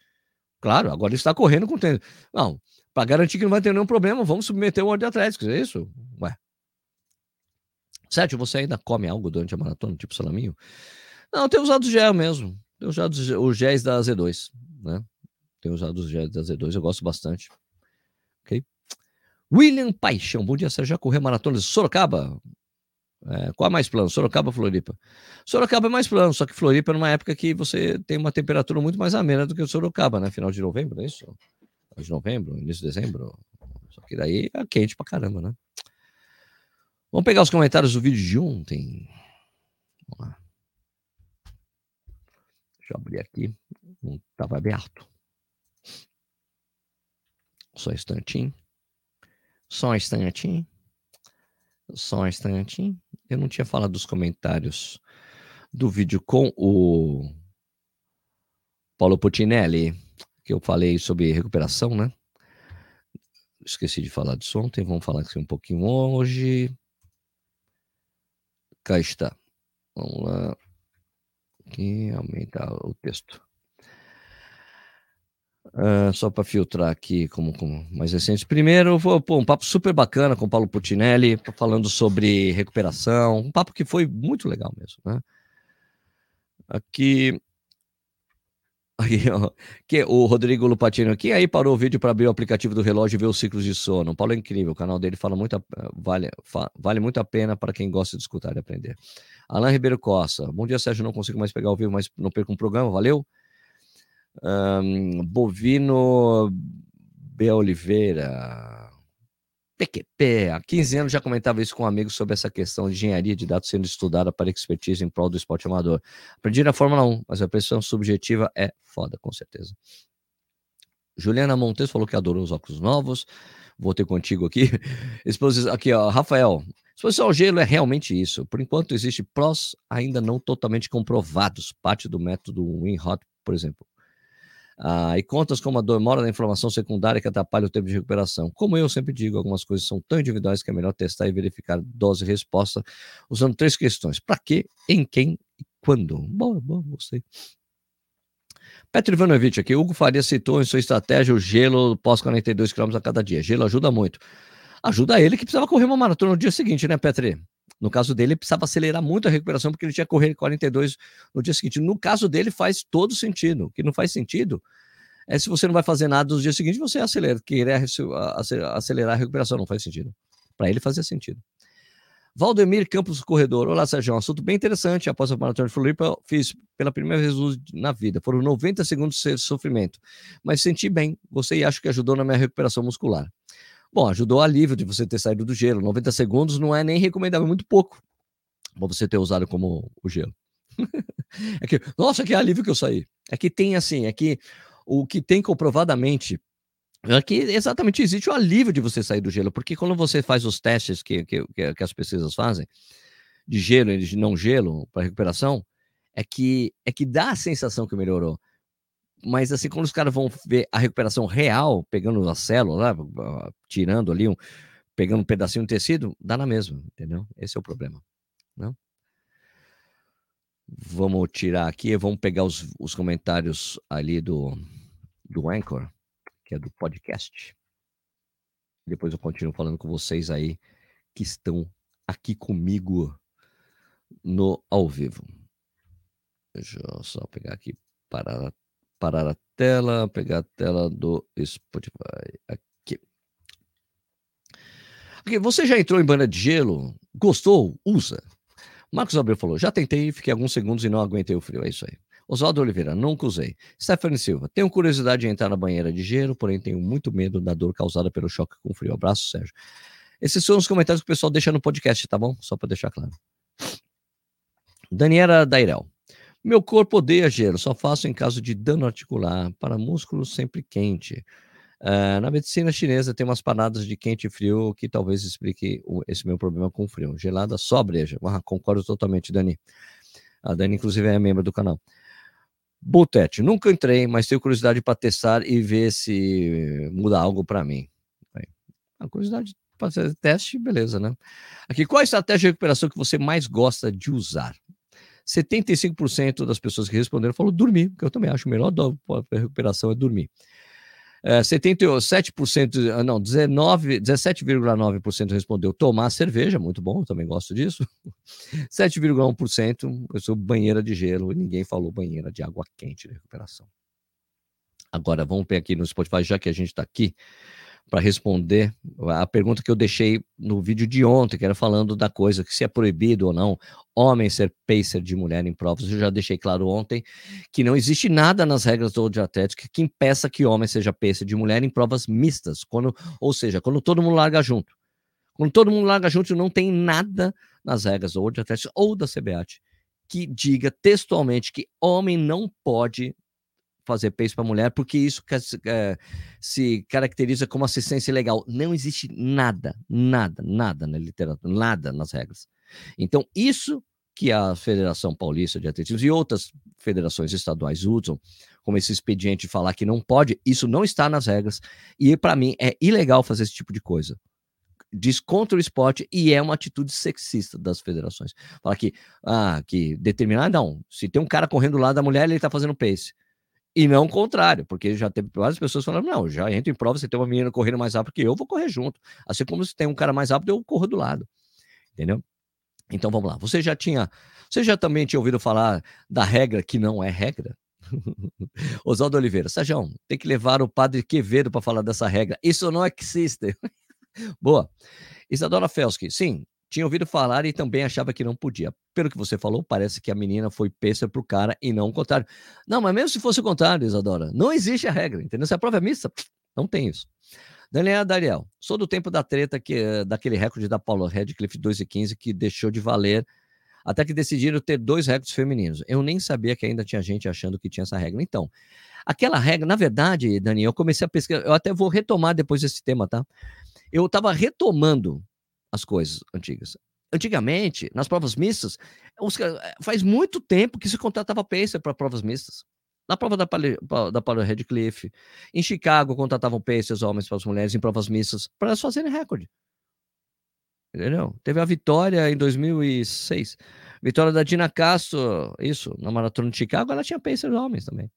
Claro, agora está correndo com tênis. Não, para garantir que não vai ter nenhum problema, vamos submeter o ordem atlético, é isso? Ué. Sérgio, você ainda come algo durante a maratona, tipo salaminho? Não, tenho usado gel mesmo. Tenho usado os géis da Z2, né? Tenho usado os géis da Z2, eu gosto bastante. Ok? William Paixão, bom dia, Sérgio. Já correu maratona de Sorocaba? É, qual é mais plano? Sorocaba ou Floripa? Sorocaba é mais plano, só que Floripa é numa época que você tem uma temperatura muito mais amena do que o Sorocaba, né? Final de novembro, é isso? Final de novembro, início de dezembro. Só que daí é quente pra caramba, né? Vamos pegar os comentários do vídeo de ontem. Vamos lá. Deixa eu abrir aqui. Não estava aberto. Só um instantinho. Só um instantinho. Só um instantinho. Eu não tinha falado dos comentários do vídeo com o Paulo Putinelli, que eu falei sobre recuperação, né? Esqueci de falar disso ontem, vamos falar aqui um pouquinho hoje. Cá está. Vamos lá. Aqui, aumentar o texto. Uh, só para filtrar aqui como, como, mais recentes. Primeiro, pô, um papo super bacana com o Paulo Putinelli, falando sobre recuperação. Um papo que foi muito legal mesmo, né? Aqui. Aí, ó, que o Rodrigo Lupatino aqui, aí parou o vídeo para abrir o aplicativo do relógio e ver os ciclos de sono. O Paulo é incrível, o canal dele fala muito, vale, fa, vale muito a pena para quem gosta de escutar e aprender. Alain Ribeiro Costa, bom dia, Sérgio. Não consigo mais pegar o vivo, mas não perco um programa, valeu. Um, Bovino B. Oliveira. PQP, há 15 anos já comentava isso com um amigo sobre essa questão de engenharia de dados sendo estudada para expertise em prol do esporte amador. Aprendi na Fórmula 1, mas a pressão subjetiva é foda, com certeza. Juliana Montes falou que adorou os óculos novos. Voltei contigo aqui. Exposição, aqui, ó, Rafael. Exposição ao gelo é realmente isso. Por enquanto, existe prós ainda não totalmente comprovados. Parte do método WinHot, por exemplo. Ah, e contas como a demora da inflamação secundária que atrapalha o tempo de recuperação. Como eu sempre digo, algumas coisas são tão individuais que é melhor testar e verificar dose e resposta usando três questões: para quê, em quem e quando. Bom, bom, gostei. Petro Ivanovic aqui, Hugo Faria citou em sua estratégia o gelo pós 42 km a cada dia. Gelo ajuda muito. Ajuda ele que precisava correr uma maratona no dia seguinte, né, Petri? No caso dele, ele precisava acelerar muito a recuperação porque ele tinha que correr 42 no dia seguinte. No caso dele, faz todo sentido. O que não faz sentido é se você não vai fazer nada nos dias seguintes, você acelera, querer acelerar a recuperação, não faz sentido. Para ele fazia sentido. Valdemir Campos Corredor. Olá, Sérgio. Um assunto bem interessante. Após a maratona de Floripa, fiz pela primeira vez na vida. Foram 90 segundos de sofrimento. Mas senti bem. Gostei e acho que ajudou na minha recuperação muscular. Bom, ajudou alívio de você ter saído do gelo. 90 segundos não é nem recomendável, muito pouco para você ter usado como o gelo. é que, nossa, que alívio que eu saí. É que tem assim, é que o que tem comprovadamente é que exatamente existe o alívio de você sair do gelo, porque quando você faz os testes que, que, que as pesquisas fazem, de gelo e de não gelo para recuperação, é que é que dá a sensação que melhorou. Mas assim, quando os caras vão ver a recuperação real, pegando a célula, tirando ali, um, pegando um pedacinho de tecido, dá na mesma, entendeu? Esse é o problema. Não? Vamos tirar aqui, vamos pegar os, os comentários ali do, do Anchor que é do podcast. Depois eu continuo falando com vocês aí que estão aqui comigo no ao vivo. Deixa eu só pegar aqui, parar, parar a tela, pegar a tela do Spotify. Aqui. aqui. Você já entrou em banda de gelo? Gostou? Usa. Marcos Abreu falou: já tentei, fiquei alguns segundos e não aguentei o frio. É isso aí. Oswaldo Oliveira, nunca usei. Stephanie Silva, tenho curiosidade de entrar na banheira de gelo, porém tenho muito medo da dor causada pelo choque com frio. Abraço, Sérgio. Esses são os comentários que o pessoal deixa no podcast, tá bom? Só para deixar claro. Daniela Dairel. Meu corpo odeia gelo, só faço em caso de dano articular, para músculo sempre quente. Uh, na medicina chinesa tem umas paradas de quente e frio que talvez explique o, esse meu problema com frio. Gelada só breja. Ah, concordo totalmente, Dani. A Dani, inclusive, é membro do canal. Botete, nunca entrei, mas tenho curiosidade para testar e ver se muda algo para mim. A curiosidade para fazer teste, beleza, né? Aqui, qual a estratégia de recuperação que você mais gosta de usar? 75% das pessoas que responderam falou dormir, que eu também acho o melhor da recuperação é dormir. É, 77%, ah, não, 17,9% respondeu tomar cerveja, muito bom, eu também gosto disso. 7,1% eu sou banheira de gelo e ninguém falou banheira de água quente de recuperação. Agora, vamos ver aqui no Spotify, já que a gente está aqui, para responder a pergunta que eu deixei no vídeo de ontem, que era falando da coisa, que se é proibido ou não homem ser pacer de mulher em provas. Eu já deixei claro ontem que não existe nada nas regras do World Atlético que impeça que homem seja pacer de mulher em provas mistas, quando, ou seja, quando todo mundo larga junto. Quando todo mundo larga junto, não tem nada nas regras do World Athletics ou da CBAT que diga textualmente que homem não pode fazer pace para mulher, porque isso é, se caracteriza como assistência legal. Não existe nada, nada, nada na literatura, nada nas regras. Então, isso que a Federação Paulista de Atletismo e outras federações estaduais usam, como esse expediente de falar que não pode, isso não está nas regras. E, para mim, é ilegal fazer esse tipo de coisa diz contra o esporte e é uma atitude sexista das federações. Fala que, ah, que determinar, não, se tem um cara correndo lá da mulher, ele tá fazendo pace. E não o contrário, porque já teve várias pessoas falando: não, já entra em prova, você tem uma menina correndo mais rápido que eu, vou correr junto. Assim como se tem um cara mais rápido, eu corro do lado. Entendeu? Então vamos lá. Você já tinha. Você já também tinha ouvido falar da regra que não é regra? Oswaldo Oliveira, Sajão, tem que levar o padre Quevedo para falar dessa regra. Isso não existe. Boa. Isadora Felski, sim, tinha ouvido falar e também achava que não podia. Pelo que você falou, parece que a menina foi para pro cara e não o contrário. Não, mas mesmo se fosse o contrário, Isadora, não existe a regra, entendeu? Se a prova é não tem isso. Daniela Dariel, sou do tempo da treta que, eh, daquele recorde da Paula Redcliffe 2 e 15 que deixou de valer até que decidiram ter dois recordes femininos. Eu nem sabia que ainda tinha gente achando que tinha essa regra. Então, aquela regra, na verdade, Daniel, eu comecei a pesquisar, eu até vou retomar depois esse tema, tá? Eu estava retomando as coisas antigas. Antigamente, nas provas mistas, os, faz muito tempo que se contratava pacer para provas mistas. Na prova da, da Paulo Redcliffe, em Chicago, contratavam pacers homens para as mulheres em provas mistas para elas fazerem recorde. Entendeu? Teve a vitória em 2006. Vitória da Dina Castro, isso, na maratona de Chicago, ela tinha pacers homens também.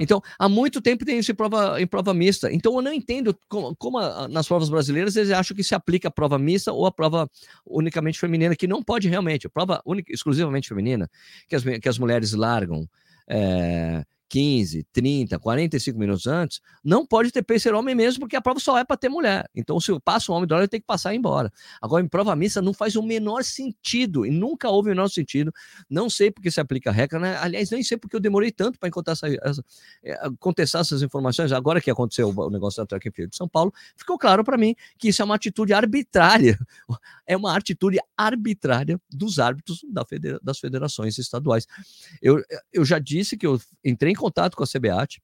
Então, há muito tempo tem isso em prova, em prova mista. Então, eu não entendo como, como a, nas provas brasileiras eles acham que se aplica a prova mista ou a prova unicamente feminina, que não pode realmente. A prova exclusivamente feminina, que as, que as mulheres largam, é, 15, 30, 45 minutos antes, não pode ter pacer homem mesmo, porque a prova só é para ter mulher. Então, se passa um homem do lado, ele tem que passar e ir embora. Agora, em prova mista, não faz o menor sentido, e nunca houve o menor sentido. Não sei porque se aplica a regra, né? Aliás, nem sei porque eu demorei tanto para essa, essa, é, contestar essas informações. Agora que aconteceu o negócio da Track Field de São Paulo, ficou claro para mim que isso é uma atitude arbitrária. É uma atitude arbitrária dos árbitros da federa das federações estaduais. Eu, eu já disse que eu entrei em contato com a CBAT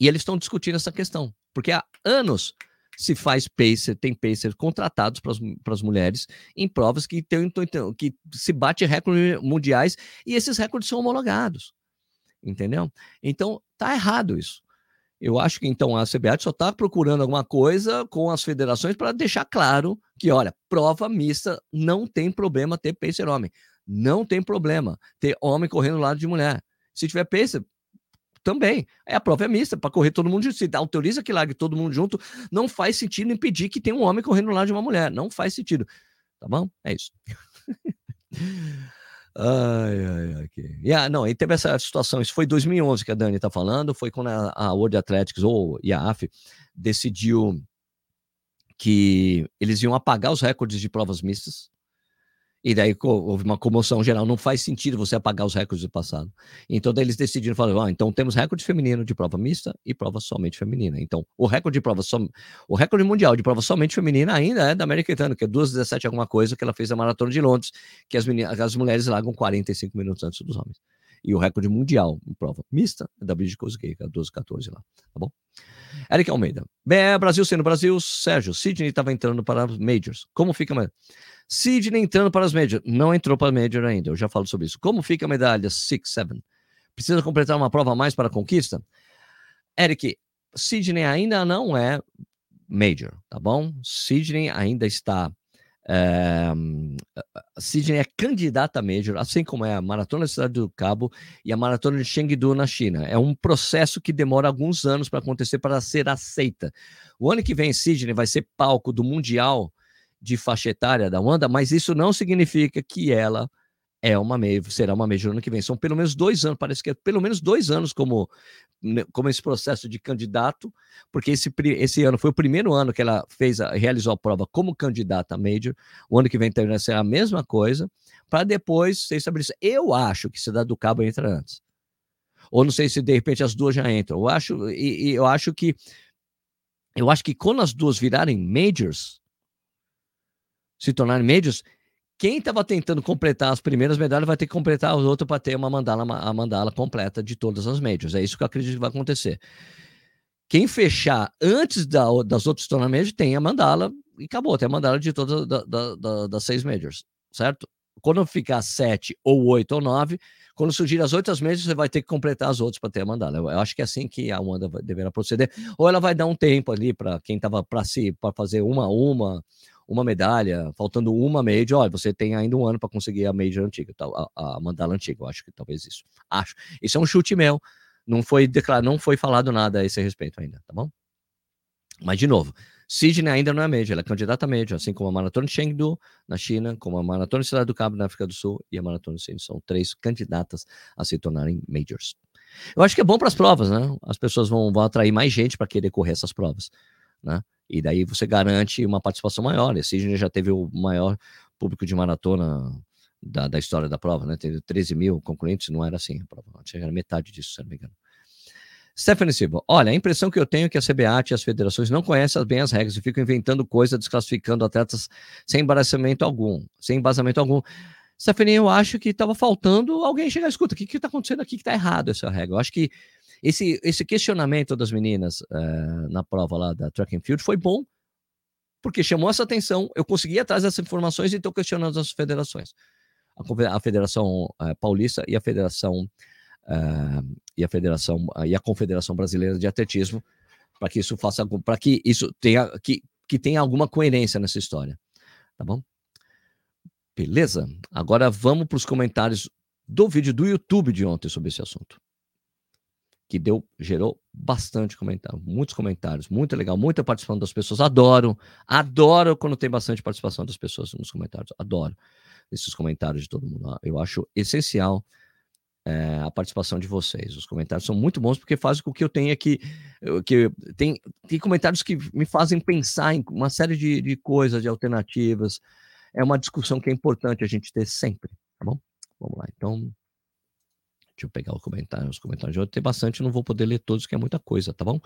e eles estão discutindo essa questão, porque há anos se faz pacer, tem pacer contratados para as mulheres em provas que, tem, que se bate recordes mundiais e esses recordes são homologados. Entendeu? Então, tá errado isso. Eu acho que então a CBAT só está procurando alguma coisa com as federações para deixar claro que, olha, prova mista não tem problema ter pacer homem. Não tem problema ter homem correndo do lado de mulher. Se tiver pacer, também. É a prova é mista, para correr todo mundo junto. Se autoriza que largue todo mundo junto, não faz sentido impedir que tenha um homem correndo do lado de uma mulher. Não faz sentido. Tá bom? É isso. ai, ai. Yeah, não, e teve essa situação. Isso foi 2011 que a Dani está falando. Foi quando a, a World Athletics ou IAAF decidiu que eles iam apagar os recordes de provas mistas e daí houve uma comoção geral. Não faz sentido você apagar os recordes do passado. Então, eles decidiram falar: ah, então temos recorde feminino de prova mista e prova somente feminina. Então, o recorde de prova som... o recorde mundial de prova somente feminina ainda é da América Americana, que é 2,17 alguma coisa, que ela fez a maratona de Londres, que as, meninas, as mulheres largam 45 minutos antes dos homens. E o recorde mundial em prova mista é da Bridget Kosgei, que é 12,14 lá. Tá bom? Eric Almeida. Bem, Brasil sendo Brasil, Sérgio, Sidney estava entrando para Majors. Como fica mais? Sidney entrando para as Majors. Não entrou para a Major ainda, eu já falo sobre isso. Como fica a medalha 6-7? Precisa completar uma prova a mais para a conquista? Eric, Sidney ainda não é Major, tá bom? Sidney ainda está. É, Sidney é candidata a Major, assim como é a Maratona da Cidade do Cabo e a Maratona de Chengdu na China. É um processo que demora alguns anos para acontecer para ser aceita. O ano que vem, Sidney vai ser palco do Mundial de faixa etária da Wanda, mas isso não significa que ela é uma meio, será uma major ano que vem. São pelo menos dois anos, parece que é pelo menos dois anos como, né, como esse processo de candidato, porque esse, esse ano foi o primeiro ano que ela fez a, realizou a prova como candidata a major. O ano que vem também será a mesma coisa, para depois ser estabelecido. Eu acho que Cidade do Cabo entra antes. Ou não sei se de repente as duas já entram. Eu acho, e, e eu acho que eu acho que quando as duas virarem majors, se tornarem médios, quem estava tentando completar as primeiras medalhas vai ter que completar os outros para ter uma mandala, a mandala completa de todas as médias. É isso que eu acredito que vai acontecer. Quem fechar antes da, das outras tornar médios tem a mandala e acabou, tem a mandala de todas da, da, da, das seis médias, certo? Quando ficar sete ou oito ou nove, quando surgir as outras médias, você vai ter que completar as outras para ter a mandala. Eu, eu, acho que é assim que a Wanda deverá proceder. Ou ela vai dar um tempo ali para quem estava para si, para fazer uma a uma, uma medalha, faltando uma major, olha, você tem ainda um ano para conseguir a major antiga, a, a mandala antiga, eu acho que talvez isso. Acho. Isso é um chute meu, não foi declarado, não foi falado nada a esse respeito ainda, tá bom? Mas, de novo, Sydney ainda não é major, ela é candidata a major, assim como a Maratona de Chengdu, na China, como a Maratona de Cidade do Cabo, na África do Sul, e a Maratona de Sydney. São três candidatas a se tornarem majors. Eu acho que é bom para as provas, né? As pessoas vão, vão atrair mais gente para querer correr essas provas, né? E daí você garante uma participação maior. Esse Sidney já teve o maior público de maratona da, da história da prova, né? Teve 13 mil concorrentes, não era assim a prova, era metade disso, se não me engano. Stephanie Silva, olha, a impressão que eu tenho é que a CBAT e as federações não conhecem bem as regras e ficam inventando coisas, desclassificando atletas sem embasamento algum, sem embasamento algum. Stephanie, eu acho que estava faltando alguém chegar, escuta, o que está acontecendo aqui que está errado essa regra? Eu acho que esse, esse questionamento das meninas uh, na prova lá da track and field foi bom, porque chamou essa atenção. Eu consegui atrás dessas informações e estou questionando as federações. A, a Federação uh, Paulista e a Federação uh, e a Federação e a Confederação Brasileira de Atletismo para que isso faça para que isso tenha que, que tenha alguma coerência nessa história, tá bom? Beleza? Agora vamos para os comentários do vídeo do YouTube de ontem sobre esse assunto que deu, gerou bastante comentário, muitos comentários, muito legal, muita participação das pessoas. Adoro, adoro quando tem bastante participação das pessoas nos comentários, adoro esses comentários de todo mundo. Eu acho essencial é, a participação de vocês. Os comentários são muito bons porque fazem com que eu tenha que. que tem, tem comentários que me fazem pensar em uma série de, de coisas, de alternativas. É uma discussão que é importante a gente ter sempre, tá bom? Vamos lá, então. Deixa eu pegar comentário, os comentários de hoje. Tem bastante, não vou poder ler todos, que é muita coisa, tá bom?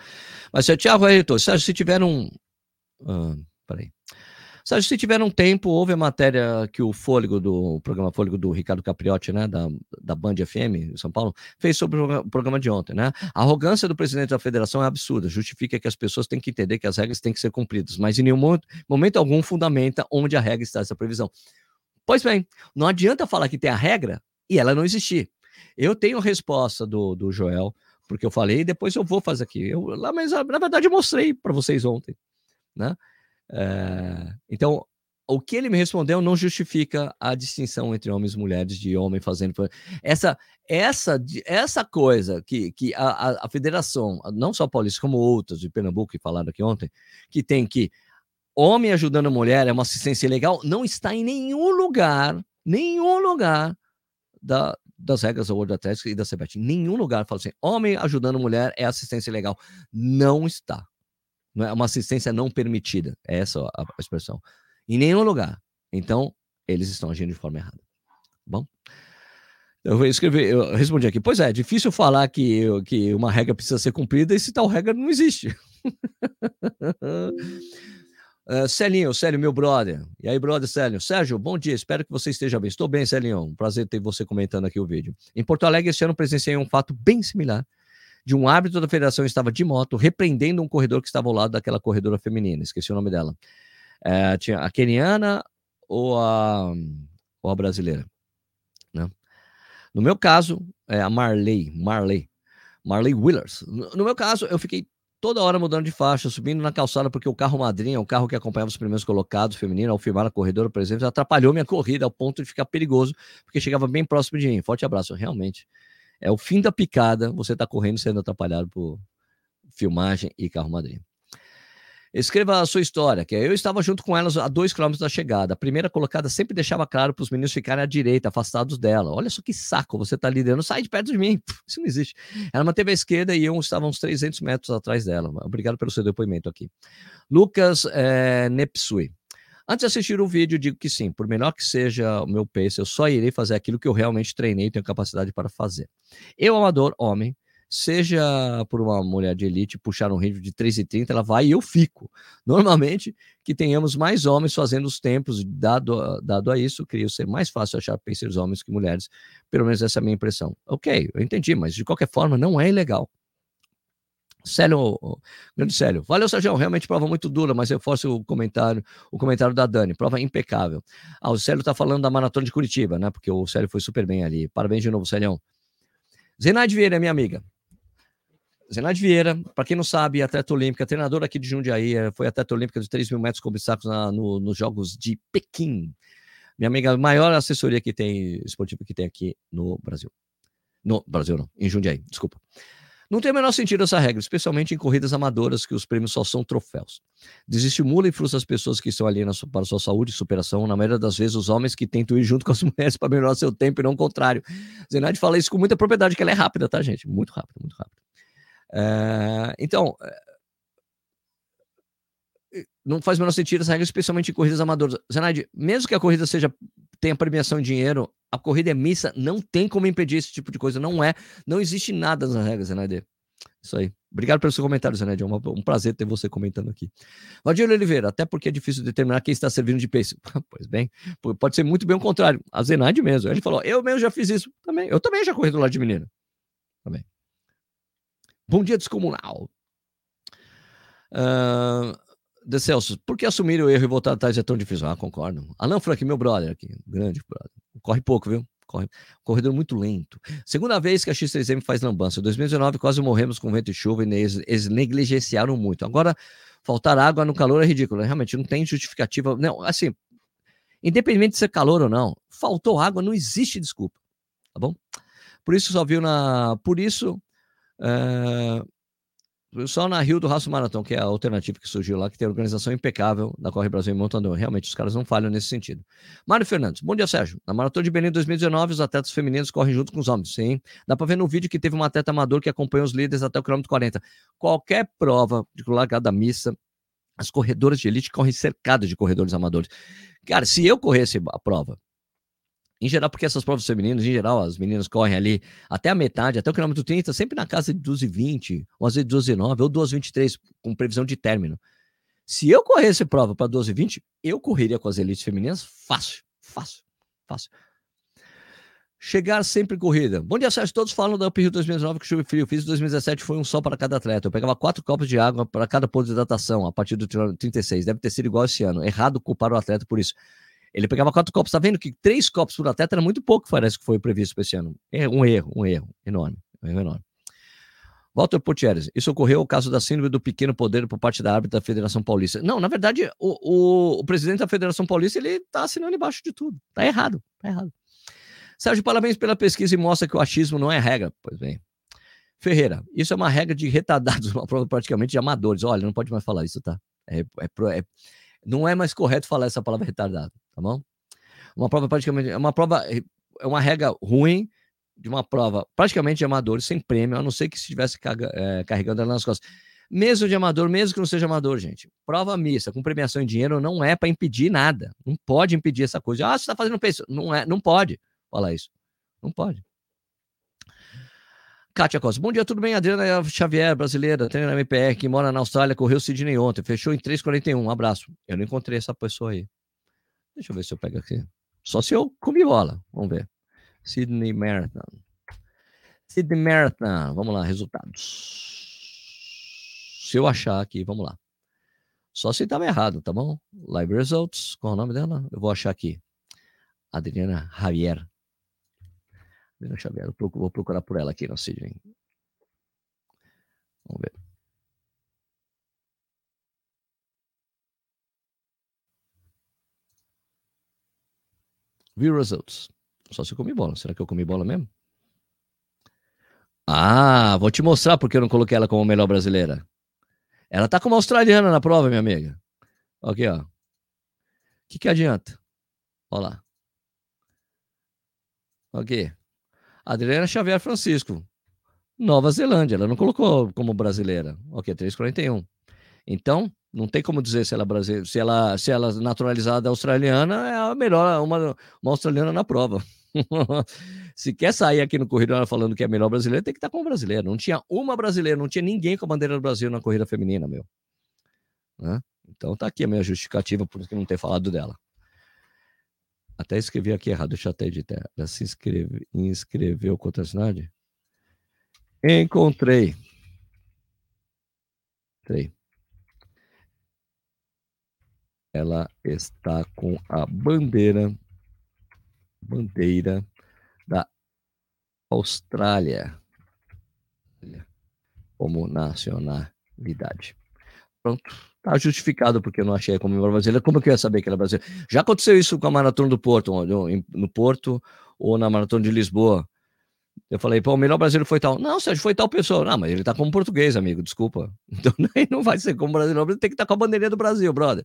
Mas, Tiago, editor, Sérgio, se tiver um. Ah, peraí. Sérgio, se tiver um tempo, houve a matéria que o Fôlego do o programa Fôlego do Ricardo Capriotti, né, da, da Band FM em São Paulo, fez sobre o programa de ontem, né? A arrogância do presidente da federação é absurda, justifica que as pessoas têm que entender que as regras têm que ser cumpridas, mas em nenhum momento, momento algum fundamenta onde a regra está essa previsão. Pois bem, não adianta falar que tem a regra e ela não existir. Eu tenho a resposta do, do Joel, porque eu falei, depois eu vou fazer aqui. Eu, lá, mas na verdade eu mostrei para vocês ontem, né? É, então, o que ele me respondeu não justifica a distinção entre homens e mulheres, de homem fazendo. Essa, essa, essa coisa que, que a, a federação, não só Paulista, como outras de Pernambuco, que falaram aqui ontem, que tem que homem ajudando mulher é uma assistência legal, não está em nenhum lugar, nenhum lugar da, das regras da World Athletics e da CBAT. Em nenhum lugar fala assim, homem ajudando mulher é assistência legal. Não está. Não é uma assistência não permitida. É essa a expressão. Em nenhum lugar. Então, eles estão agindo de forma errada. Bom? Eu vou escrever, eu respondi aqui. Pois é, é difícil falar que, que uma regra precisa ser cumprida e se tal regra não existe. uh, Celinho, Célio, meu brother. E aí, brother Célio? Sérgio, bom dia, espero que você esteja bem. Estou bem, Celinho. Um prazer ter você comentando aqui o vídeo. Em Porto Alegre, este ano presenciei um fato bem similar de um árbitro da federação estava de moto repreendendo um corredor que estava ao lado daquela corredora feminina, esqueci o nome dela. É, tinha a keniana ou a, ou a brasileira, né? No meu caso, é a Marley, Marley, Marley Willers. No, no meu caso, eu fiquei toda hora mudando de faixa, subindo na calçada, porque o carro madrinha, o carro que acompanhava os primeiros colocados feminino, ao filmar a corredora, por exemplo, atrapalhou minha corrida ao ponto de ficar perigoso, porque chegava bem próximo de mim. Forte abraço, realmente. É o fim da picada, você está correndo sendo atrapalhado por filmagem e carro madrinha. Escreva a sua história, que eu estava junto com elas a dois quilômetros da chegada. A primeira colocada sempre deixava claro para os meninos ficarem à direita, afastados dela. Olha só que saco, você está liderando, sai de perto de mim. Isso não existe. Ela manteve a esquerda e eu estava uns 300 metros atrás dela. Obrigado pelo seu depoimento aqui. Lucas é, Nepsui. Antes de assistir o vídeo, digo que sim, por melhor que seja o meu pace, eu só irei fazer aquilo que eu realmente treinei e tenho capacidade para fazer. Eu, amador, homem, seja por uma mulher de elite puxar um ritmo de 3,30, ela vai e eu fico. Normalmente, que tenhamos mais homens fazendo os tempos, dado, dado a isso, queria ser mais fácil achar pacers homens que mulheres, pelo menos essa é a minha impressão. Ok, eu entendi, mas de qualquer forma não é ilegal. Célio, grande Célio. Valeu, Sérgio. Realmente prova muito dura, mas reforço o comentário, o comentário da Dani. Prova impecável. Ah, o Célio tá falando da maratona de Curitiba, né? Porque o Célio foi super bem ali. Parabéns de novo, Célio. Zenaide Vieira, minha amiga. Zenaide Vieira, para quem não sabe, atleta olímpica, treinadora aqui de Jundiaí, é, foi atleta olímpica de 3 mil metros com obstáculos no, nos Jogos de Pequim. Minha amiga, maior assessoria que tem, esportiva que tem aqui no Brasil. No Brasil, não, em Jundiaí, desculpa. Não tem o menor sentido essa regra, especialmente em corridas amadoras que os prêmios só são troféus. Desestimula e frustra as pessoas que estão ali na, para sua saúde e superação. Na maioria das vezes, os homens que tentam ir junto com as mulheres para melhorar seu tempo e não o contrário. Zenaide fala isso com muita propriedade, que ela é rápida, tá, gente? Muito rápida, muito rápida. É, então, é, não faz o menor sentido essa regra, especialmente em corridas amadoras. Zenaide, mesmo que a corrida seja tenha premiação em dinheiro, a corrida é missa, não tem como impedir esse tipo de coisa, não é, não existe nada nas regras, Zenaide. Isso aí. Obrigado pelo seu comentário, Zenaide, é um prazer ter você comentando aqui. Valdir Oliveira, até porque é difícil determinar quem está servindo de pace. pois bem, pode ser muito bem o contrário, a Zenaide mesmo. Ele falou, eu mesmo já fiz isso, também, eu também já corri do lado de menina. Também. Bom dia, descomunal. Uh, de Celso, por que assumir o erro e voltar atrás é tão difícil? Ah, concordo. Alan Frank, meu brother aqui, grande brother. Corre pouco, viu? Corre, corredor muito lento. Segunda vez que a X3M faz lambança. Em 2019 quase morremos com vento e chuva e eles negligenciaram muito. Agora, faltar água no calor é ridículo. Realmente, não tem justificativa. Não, assim, independente de ser calor ou não, faltou água, não existe desculpa. Tá bom? Por isso só viu na. Por isso. Uh, Só na Rio do Raço Maratão, que é a alternativa que surgiu lá, que tem organização impecável da Corre Brasil em Montandão. Realmente, os caras não falham nesse sentido. Mário Fernandes, bom dia, Sérgio. Na Maratona de Belém 2019, os atletas femininos correm junto com os homens. Sim. Dá para ver no vídeo que teve um atleta amador que acompanha os líderes até o quilômetro 40. Qualquer prova de largada missa, as corredoras de elite correm cercadas de corredores amadores. Cara, se eu corresse a prova em geral, porque essas provas femininas, em geral, as meninas correm ali até a metade, até o quilômetro 30, sempre na casa de 12,20, ou às vezes 12,9 ou 12,23, com previsão de término. Se eu corresse prova para 12,20, eu correria com as elites femininas fácil, fácil, fácil. Chegar sempre corrida. Bom dia, Sérgio. Todos falam da Up Rio 2019 que chuva e frio. Fiz 2017, foi um sol para cada atleta. Eu pegava quatro copos de água para cada ponto de hidratação a partir do 36. Deve ter sido igual esse ano. Errado culpar o atleta por isso. Ele pegava quatro copos. Tá vendo que três copos por atleta era muito pouco, parece que foi previsto para esse ano. É um erro, um erro enorme. Um erro enorme. Walter Potieres, isso ocorreu o caso da síndrome do pequeno poder por parte da árbitra da Federação Paulista. Não, na verdade, o, o, o presidente da Federação Paulista, ele tá assinando embaixo de tudo. Tá errado, tá errado. Sérgio, parabéns pela pesquisa e mostra que o achismo não é regra. Pois bem. Ferreira, isso é uma regra de retardados, uma prova praticamente de amadores. Olha, não pode mais falar isso, tá? É, é, é, não é mais correto falar essa palavra retardado, tá bom? Uma prova praticamente. É uma prova. É uma regra ruim de uma prova praticamente de amadores, sem prêmio, a não ser que se estivesse é, carregando ela nas costas. Mesmo de amador, mesmo que não seja amador, gente. Prova mista, com premiação em dinheiro, não é para impedir nada. Não pode impedir essa coisa. Ah, você está fazendo preço. Não, é, não pode falar isso. Não pode. Kátia Costa, bom dia, tudo bem? Adriana Xavier, brasileira, treina na MPR, que mora na Austrália, correu Sidney ontem, fechou em 3,41. Um abraço. Eu não encontrei essa pessoa aí. Deixa eu ver se eu pego aqui. Só se eu comi bola. Vamos ver. Sydney Marathon. Sydney Marathon. Vamos lá, resultados. Se eu achar aqui, vamos lá. Só se estava errado, tá bom? Live Results. Qual é o nome dela? Eu vou achar aqui. Adriana Javier. Adriana Xavier. Eu vou procurar por ela aqui no Sidney. Vamos ver. View results. Só se eu comi bola. Será que eu comi bola mesmo? Ah, vou te mostrar porque eu não coloquei ela como melhor brasileira. Ela tá como australiana na prova, minha amiga. Aqui, ó. O que, que adianta? Olha lá. Ok. Adriana Xavier Francisco, Nova Zelândia. Ela não colocou como brasileira. Ok, 341. Então, não tem como dizer se ela, brasileira, se ela, se ela naturalizada australiana é a melhor, uma, uma australiana na prova. se quer sair aqui no corrida falando que é melhor brasileira, tem que estar com brasileira. Não tinha uma brasileira, não tinha ninguém com a bandeira do Brasil na corrida feminina, meu. Né? Então tá aqui a minha justificativa por não ter falado dela. Até escrevi aqui errado, deixa eu até editar. Ela se inscreve, inscreveu contra a cidade? Encontrei. Encontrei. Ela está com a bandeira bandeira da Austrália como nacionalidade. Pronto. Tá justificado porque eu não achei como brasileira. Como que eu ia saber que era brasileira? Já aconteceu isso com a maratona do Porto, no, no Porto ou na maratona de Lisboa. Eu falei, pô, o melhor brasileiro foi tal. Não, Sérgio, foi tal pessoa. Não, mas ele tá como português, amigo, desculpa. Então não vai ser como brasileiro, tem que estar tá com a bandeirinha do Brasil, brother.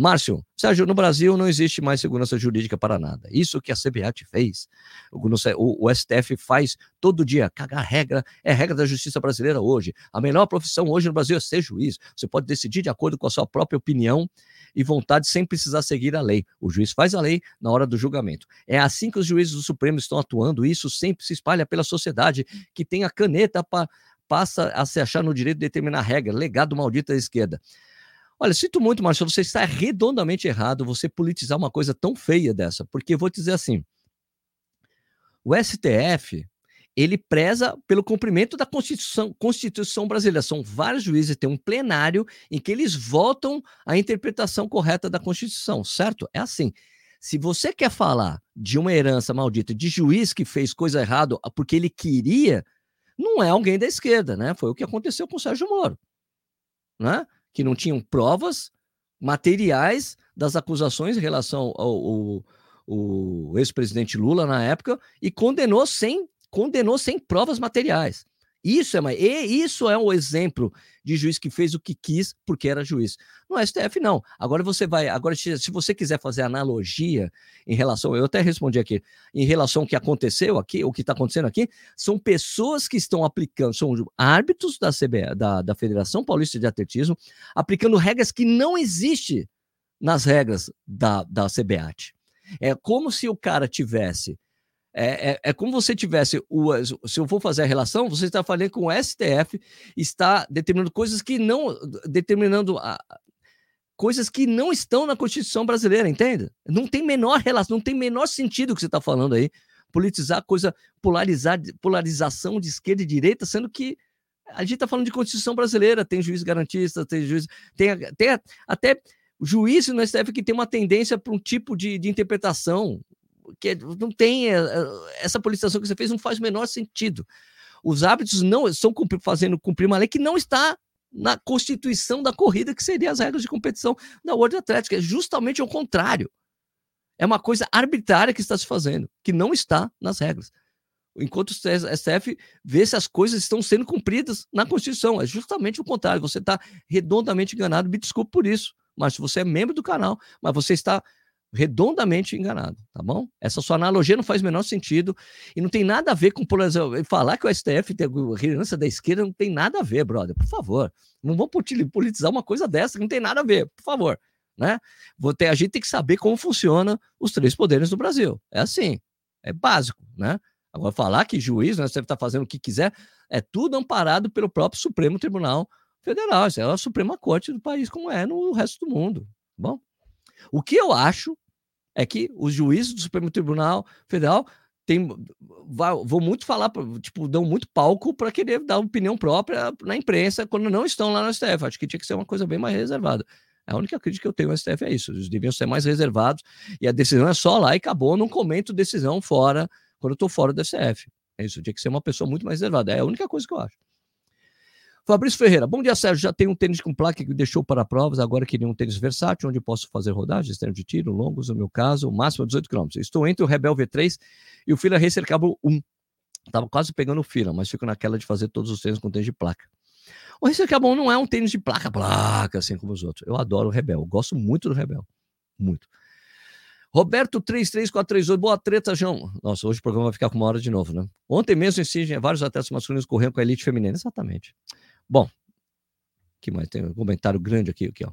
Márcio, Sérgio, no Brasil não existe mais segurança jurídica para nada. Isso que a CBAT fez, o, o, o STF faz todo dia. Cagar regra é regra da justiça brasileira hoje. A melhor profissão hoje no Brasil é ser juiz. Você pode decidir de acordo com a sua própria opinião e vontade sem precisar seguir a lei. O juiz faz a lei na hora do julgamento. É assim que os juízes do Supremo estão atuando. E isso sempre se espalha pela sociedade que tem a caneta para passa a se achar no direito de determinar a regra, legado maldito da esquerda. Olha, sinto muito, Marcelo, você está redondamente errado você politizar uma coisa tão feia dessa, porque vou te dizer assim: o STF ele preza pelo cumprimento da Constituição, Constituição brasileira. São vários juízes, tem um plenário em que eles votam a interpretação correta da Constituição, certo? É assim. Se você quer falar de uma herança maldita de juiz que fez coisa errada porque ele queria, não é alguém da esquerda, né? Foi o que aconteceu com o Sérgio Moro, né? Que não tinham provas materiais das acusações em relação ao, ao, ao ex-presidente Lula na época e condenou sem condenou sem provas materiais. Isso é, e isso é um exemplo de juiz que fez o que quis porque era juiz. No STF não. Agora você vai, agora se você quiser fazer analogia em relação, eu até respondi aqui, em relação ao que aconteceu aqui, o que está acontecendo aqui, são pessoas que estão aplicando, são árbitros da CBA, da, da Federação Paulista de Atletismo, aplicando regras que não existem nas regras da, da CBAT. É como se o cara tivesse é, é, é, como você tivesse o. Se eu for fazer a relação, você está falando com o STF, está determinando coisas que não. determinando a, coisas que não estão na Constituição brasileira, entende? Não tem menor relação, não tem menor sentido o que você está falando aí. Politizar coisa, polarizar, polarização de esquerda e direita, sendo que a gente está falando de Constituição brasileira, tem juiz garantista, tem juiz. Tem, tem até juízes no STF que tem uma tendência para um tipo de, de interpretação que não tem eh, eh, essa politização que você fez não faz o menor sentido. Os hábitos não estão cumprir, fazendo cumprir uma lei que não está na constituição da corrida, que seria as regras de competição da World Athletics. É justamente o contrário. É uma coisa arbitrária que está se fazendo, que não está nas regras. Enquanto o STF vê se as coisas estão sendo cumpridas na Constituição. É justamente o contrário. Você está redondamente enganado. Me desculpe por isso, mas você é membro do canal, mas você está redondamente enganado, tá bom? Essa sua analogia não faz o menor sentido e não tem nada a ver com falar que o STF tem criança da esquerda não tem nada a ver, brother. Por favor, não vamos politizar uma coisa dessa que não tem nada a ver, por favor, né? Ter, a gente tem que saber como funciona os três poderes do Brasil. É assim, é básico, né? Agora falar que juiz, né, você está fazendo o que quiser, é tudo amparado pelo próprio Supremo Tribunal Federal. Isso é a Suprema Corte do país, como é no resto do mundo, tá bom? O que eu acho é que os juízes do Supremo Tribunal Federal tem, vão muito falar, tipo, dão muito palco para querer dar opinião própria na imprensa quando não estão lá no STF. Acho que tinha que ser uma coisa bem mais reservada. A única crítica que eu tenho ao STF é isso. Eles deviam ser mais reservados e a decisão é só lá e acabou. Não comento decisão fora, quando eu estou fora do STF. É isso. Tinha que ser uma pessoa muito mais reservada. É a única coisa que eu acho. Fabrício Ferreira, bom dia, Sérgio. Já tenho um tênis com placa que deixou para provas, agora queria um tênis versátil, onde posso fazer rodagens, treino de tiro, longos, no meu caso, máximo 18 km. Estou entre o Rebel V3 e o Fila Racer Cabo 1. Estava quase pegando o Fila, mas fico naquela de fazer todos os tênis com tênis de placa. O Racer Cabo 1 não é um tênis de placa, placa, assim como os outros. Eu adoro o Rebel, gosto muito do Rebel. Muito. Roberto 33438, boa treta, João. Nossa, hoje o programa vai ficar com uma hora de novo, né? Ontem mesmo em vários atletas masculinos correndo com a elite feminina. Exatamente. Bom, que mais tem um comentário grande aqui, aqui ó.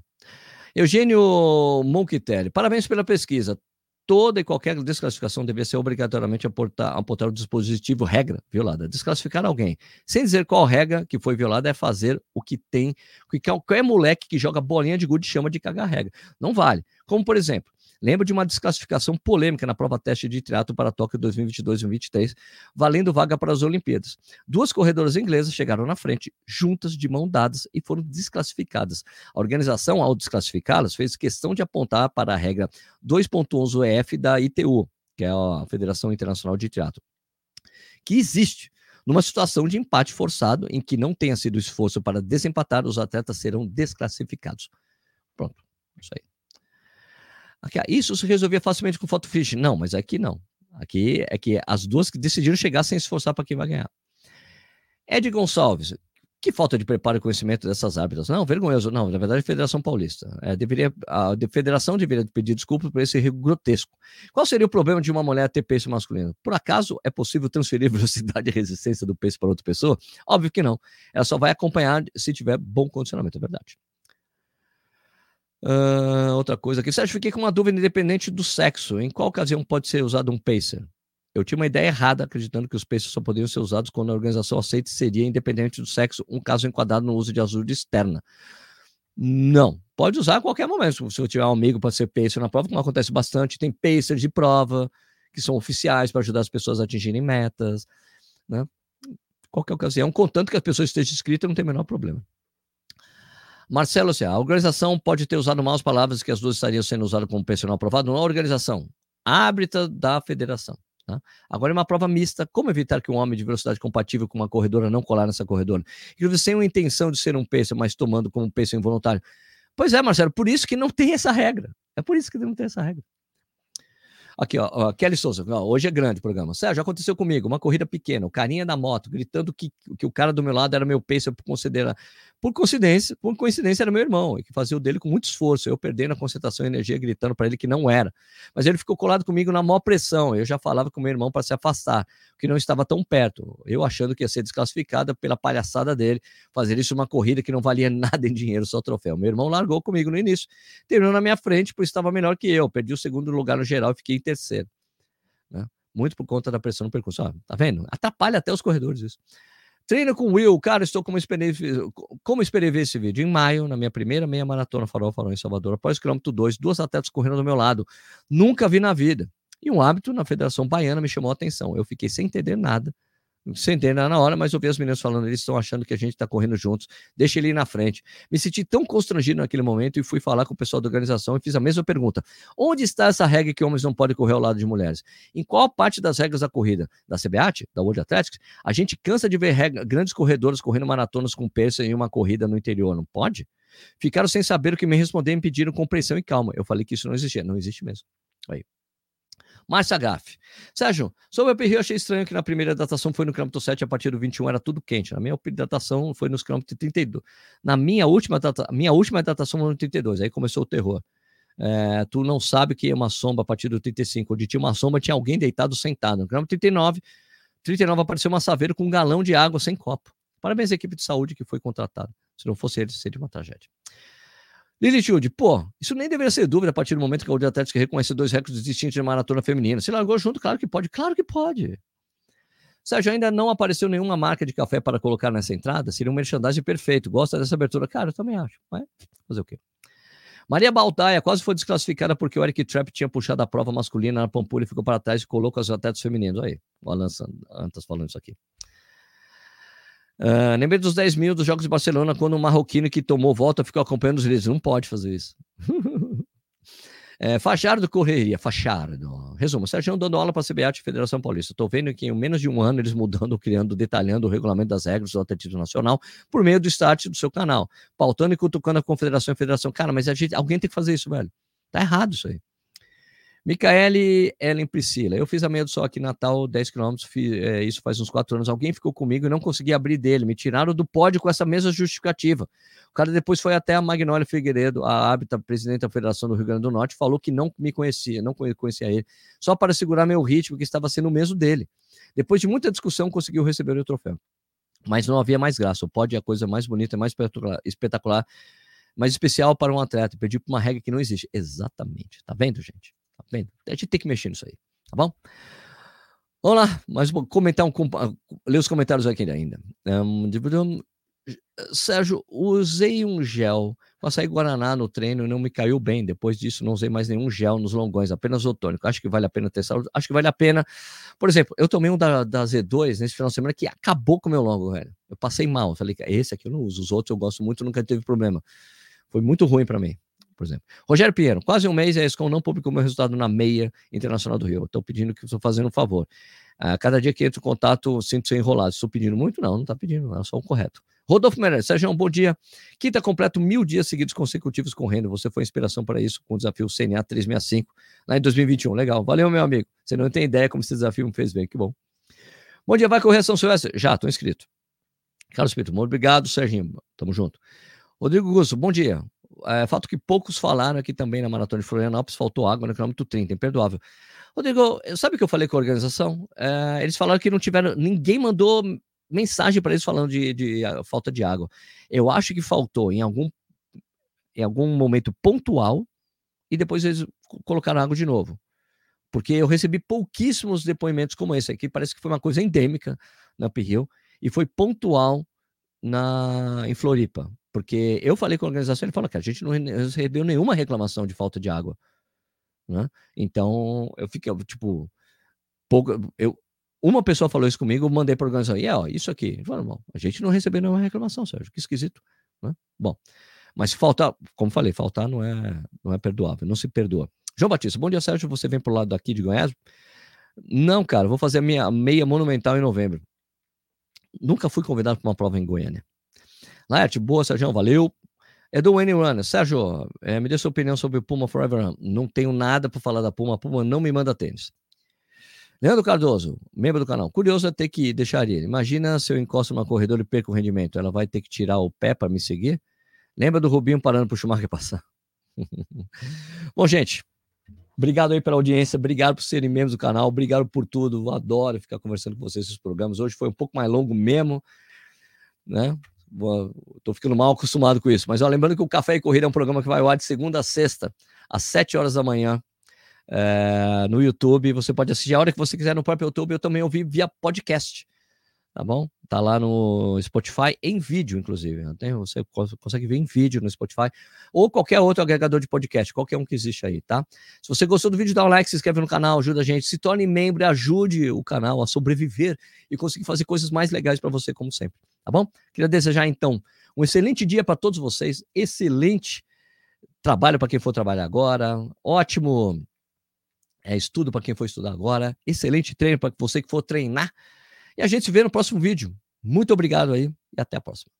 Eugênio Monquitelli, parabéns pela pesquisa. Toda e qualquer desclassificação deve ser obrigatoriamente aportar, apontar o dispositivo regra violada. Desclassificar alguém, sem dizer qual regra que foi violada, é fazer o que tem, que qualquer moleque que joga bolinha de gude chama de cagar regra. Não vale. Como, por exemplo, Lembro de uma desclassificação polêmica na prova teste de triatlo para Tóquio 2022-2023, valendo vaga para as Olimpíadas. Duas corredoras inglesas chegaram na frente, juntas, de mão dadas, e foram desclassificadas. A organização, ao desclassificá-las, fez questão de apontar para a regra 2.11 EF da ITU, que é a Federação Internacional de Triatlo, que existe numa situação de empate forçado em que não tenha sido esforço para desempatar, os atletas serão desclassificados. Pronto, isso aí. Aqui, isso se resolvia facilmente com foto fish. Não, mas aqui não. Aqui é que as duas que decidiram chegar sem se esforçar para quem vai ganhar. Ed Gonçalves, que falta de preparo e conhecimento dessas árbitras. Não, vergonhoso. Não, na verdade, a Federação Paulista. É, deveria, a Federação deveria pedir desculpas por esse erro grotesco. Qual seria o problema de uma mulher ter peso masculino? Por acaso é possível transferir velocidade e resistência do peso para outra pessoa? Óbvio que não. Ela só vai acompanhar se tiver bom condicionamento, é verdade. Uh, outra coisa aqui. Sérgio, fiquei com uma dúvida independente do sexo. Em qual ocasião pode ser usado um pacer? Eu tinha uma ideia errada, acreditando que os pacers só poderiam ser usados quando a organização aceita seria independente do sexo, um caso enquadrado no uso de ajuda externa. Não. Pode usar a qualquer momento. Se eu tiver um amigo para ser pacer na prova, como acontece bastante, tem pacers de prova, que são oficiais para ajudar as pessoas a atingirem metas. Né? Qualquer ocasião, contanto que as pessoas estejam inscritas, não tem o menor problema. Marcelo, assim, a organização pode ter usado maus palavras que as duas estariam sendo usadas como personal aprovado, não a organização, árbitra da federação. Tá? Agora, é uma prova mista, como evitar que um homem de velocidade compatível com uma corredora não colar nessa corredora? Inclusive, sem a intenção de ser um peso, mas tomando como peso involuntário. Pois é, Marcelo, por isso que não tem essa regra. É por isso que não tem essa regra. Aqui, ó, ó Kelly Souza, ó, hoje é grande o programa. Sérgio, aconteceu comigo, uma corrida pequena, o carinha da moto, gritando que, que o cara do meu lado era meu pacer por considerar. Por coincidência, por coincidência era meu irmão, que fazia o dele com muito esforço. Eu perdendo a concentração e energia, gritando para ele que não era. Mas ele ficou colado comigo na maior pressão. Eu já falava com meu irmão para se afastar, que não estava tão perto. Eu achando que ia ser desclassificada pela palhaçada dele, fazer isso uma corrida que não valia nada em dinheiro, só troféu. Meu irmão largou comigo no início, terminou na minha frente, pois estava melhor que eu. Perdi o segundo lugar no geral e fiquei em terceiro. Né? Muito por conta da pressão no percurso. Ó, tá vendo? Atrapalha até os corredores isso. Treino com Will, cara, estou como esperei, como esperei ver esse vídeo. Em maio, na minha primeira meia maratona Farol Farol em Salvador, após o quilômetro 2, duas atletas correndo do meu lado. Nunca vi na vida. E um hábito na Federação Baiana me chamou a atenção. Eu fiquei sem entender nada sem entender na hora, mas ouvi as meninas falando, eles estão achando que a gente está correndo juntos, deixa ele ir na frente. Me senti tão constrangido naquele momento e fui falar com o pessoal da organização e fiz a mesma pergunta. Onde está essa regra que homens não podem correr ao lado de mulheres? Em qual parte das regras da corrida? Da CBAT? Da World Athletics? A gente cansa de ver regra, grandes corredores correndo maratonas com persa em uma corrida no interior, não pode? Ficaram sem saber o que me responder e me pediram compreensão e calma. Eu falei que isso não existia. Não existe mesmo. Aí. Márcia Gaff. Sérgio, sobre o uphill, achei estranho que na primeira datação foi no quilômetro 7, a partir do 21 era tudo quente. Na minha datação foi nos quilômetros 32. Na minha última, data, minha última datação foi no 32, aí começou o terror. É, tu não sabe que é uma sombra a partir do 35, onde tinha uma sombra, tinha alguém deitado sentado. No quilômetro 39, 39 apareceu uma saveira com um galão de água sem copo. Parabéns à equipe de saúde que foi contratada. Se não fosse eles, seria uma tragédia. Lili Tilde, pô, isso nem deveria ser dúvida a partir do momento que a World Athletics reconhece dois recordes distintos de maratona feminina. Se largou junto, claro que pode, claro que pode. Sérgio, ainda não apareceu nenhuma marca de café para colocar nessa entrada? Seria um merchandising perfeito. Gosta dessa abertura? Cara, eu também acho. Mas fazer o quê? Maria Baltaia quase foi desclassificada porque o Eric Trapp tinha puxado a prova masculina na Pampulha e ficou para trás e colocou os atletas femininos. Aí, o Alan Santos falando isso aqui. Uh, lembrei dos 10 mil dos Jogos de Barcelona, quando um marroquino que tomou volta ficou acompanhando os líderes. Não pode fazer isso. é, Correria, Fachardo. Resumo, Sérgio dando aula para a CBAT Federação Paulista. Estou vendo que em menos de um ano eles mudando, criando, detalhando o regulamento das regras do atletismo nacional por meio do start do seu canal, pautando e cutucando a confederação e federação. Cara, mas a gente, alguém tem que fazer isso, velho. Tá errado isso aí. Micaele Ellen Priscila. Eu fiz a meia do sol aqui em Natal, 10 quilômetros, é, isso faz uns 4 anos. Alguém ficou comigo e não consegui abrir dele. Me tiraram do pódio com essa mesma justificativa. O cara depois foi até a Magnólia Figueiredo, a hábita presidente da Federação do Rio Grande do Norte, falou que não me conhecia, não conhecia ele, só para segurar meu ritmo, que estava sendo o mesmo dele. Depois de muita discussão, conseguiu receber o troféu. Mas não havia mais graça. O pódio é a coisa mais bonita, mais espetacular, mais especial para um atleta. Pedir para uma regra que não existe. Exatamente. Tá vendo, gente? Tá vendo? A gente tem que mexer nisso aí, tá bom? Vamos lá, mas vou comentar um, ler os comentários aqui ainda. Um, Sérgio, usei um gel com açaí Guaraná no treino e não me caiu bem. Depois disso, não usei mais nenhum gel nos longões, apenas o tônico. Acho que vale a pena testar. Acho que vale a pena. Por exemplo, eu tomei um da, da Z2 nesse final de semana que acabou com o meu longo, velho. Eu passei mal. Falei, esse aqui eu não uso. Os outros eu gosto muito, nunca teve problema. Foi muito ruim para mim por exemplo. Rogério Pinheiro, quase um mês a ESCOM não publicou meu resultado na meia internacional do Rio. Estou pedindo que estou fazendo um favor. Uh, cada dia que entro em contato, sinto ser enrolado. Estou pedindo muito? Não, não está pedindo, é só o correto. Rodolfo Meirelles, Sérgio, um bom dia. Quinta completo mil dias seguidos consecutivos correndo. Você foi inspiração para isso com o desafio CNA 365 lá em 2021. Legal. Valeu, meu amigo. Você não tem ideia como esse desafio me fez bem. Que bom. Bom dia, vai correr São Silvestre? Já, estou inscrito. Carlos Pinto, muito obrigado, Serginho. Tamo junto. Rodrigo Gusso, bom dia. É, fato que poucos falaram aqui também na Maratona de Florianópolis, faltou água no quilômetro 30, imperdoável. Rodrigo, sabe o que eu falei com a organização? É, eles falaram que não tiveram, ninguém mandou mensagem para eles falando de, de, falta de água. Eu acho que faltou em algum, em algum momento pontual e depois eles colocaram água de novo. Porque eu recebi pouquíssimos depoimentos como esse aqui, parece que foi uma coisa endêmica na Uphill e foi pontual na, em Floripa. Porque eu falei com a organização, ele falou que a gente não recebeu nenhuma reclamação de falta de água. Né? Então, eu fiquei, tipo, pouco, eu, uma pessoa falou isso comigo, eu mandei para a organização, e é, ó, isso aqui. Falei, a gente não recebeu nenhuma reclamação, Sérgio, que esquisito. Né? Bom, mas faltar, como falei, faltar não é, não é perdoável, não se perdoa. João Batista, bom dia, Sérgio, você vem pro lado daqui de Goiás? Não, cara, vou fazer a minha meia monumental em novembro. Nunca fui convidado para uma prova em Goiânia. Laerte, boa, Sérgio, valeu. É do Wayne Runner. Sérgio, é, me dê sua opinião sobre Puma Forever. Não tenho nada para falar da Puma. A Puma não me manda tênis. Leandro Cardoso, membro do canal. Curioso é ter que deixar ele. Imagina se eu encosto numa corredora e perco o rendimento. Ela vai ter que tirar o pé para me seguir? Lembra do Rubinho parando para o Schumacher passar? Bom, gente, obrigado aí pela audiência, obrigado por serem membros do canal, obrigado por tudo. Adoro ficar conversando com vocês nesses programas. Hoje foi um pouco mais longo mesmo, né? Estou ficando mal acostumado com isso. Mas ó, lembrando que o Café e Corrida é um programa que vai ao ar de segunda a sexta, às 7 horas da manhã, é, no YouTube. Você pode assistir a hora que você quiser no próprio YouTube. Eu também ouvi via podcast tá bom? Tá lá no Spotify em vídeo, inclusive. Tem, você consegue ver em vídeo no Spotify ou qualquer outro agregador de podcast, qualquer um que existe aí, tá? Se você gostou do vídeo, dá um like, se inscreve no canal, ajuda a gente, se torne membro e ajude o canal a sobreviver e conseguir fazer coisas mais legais para você, como sempre, tá bom? Queria desejar então um excelente dia para todos vocês, excelente trabalho para quem for trabalhar agora, ótimo é, estudo para quem for estudar agora, excelente treino para você que for treinar e a gente se vê no próximo vídeo. Muito obrigado aí e até a próxima.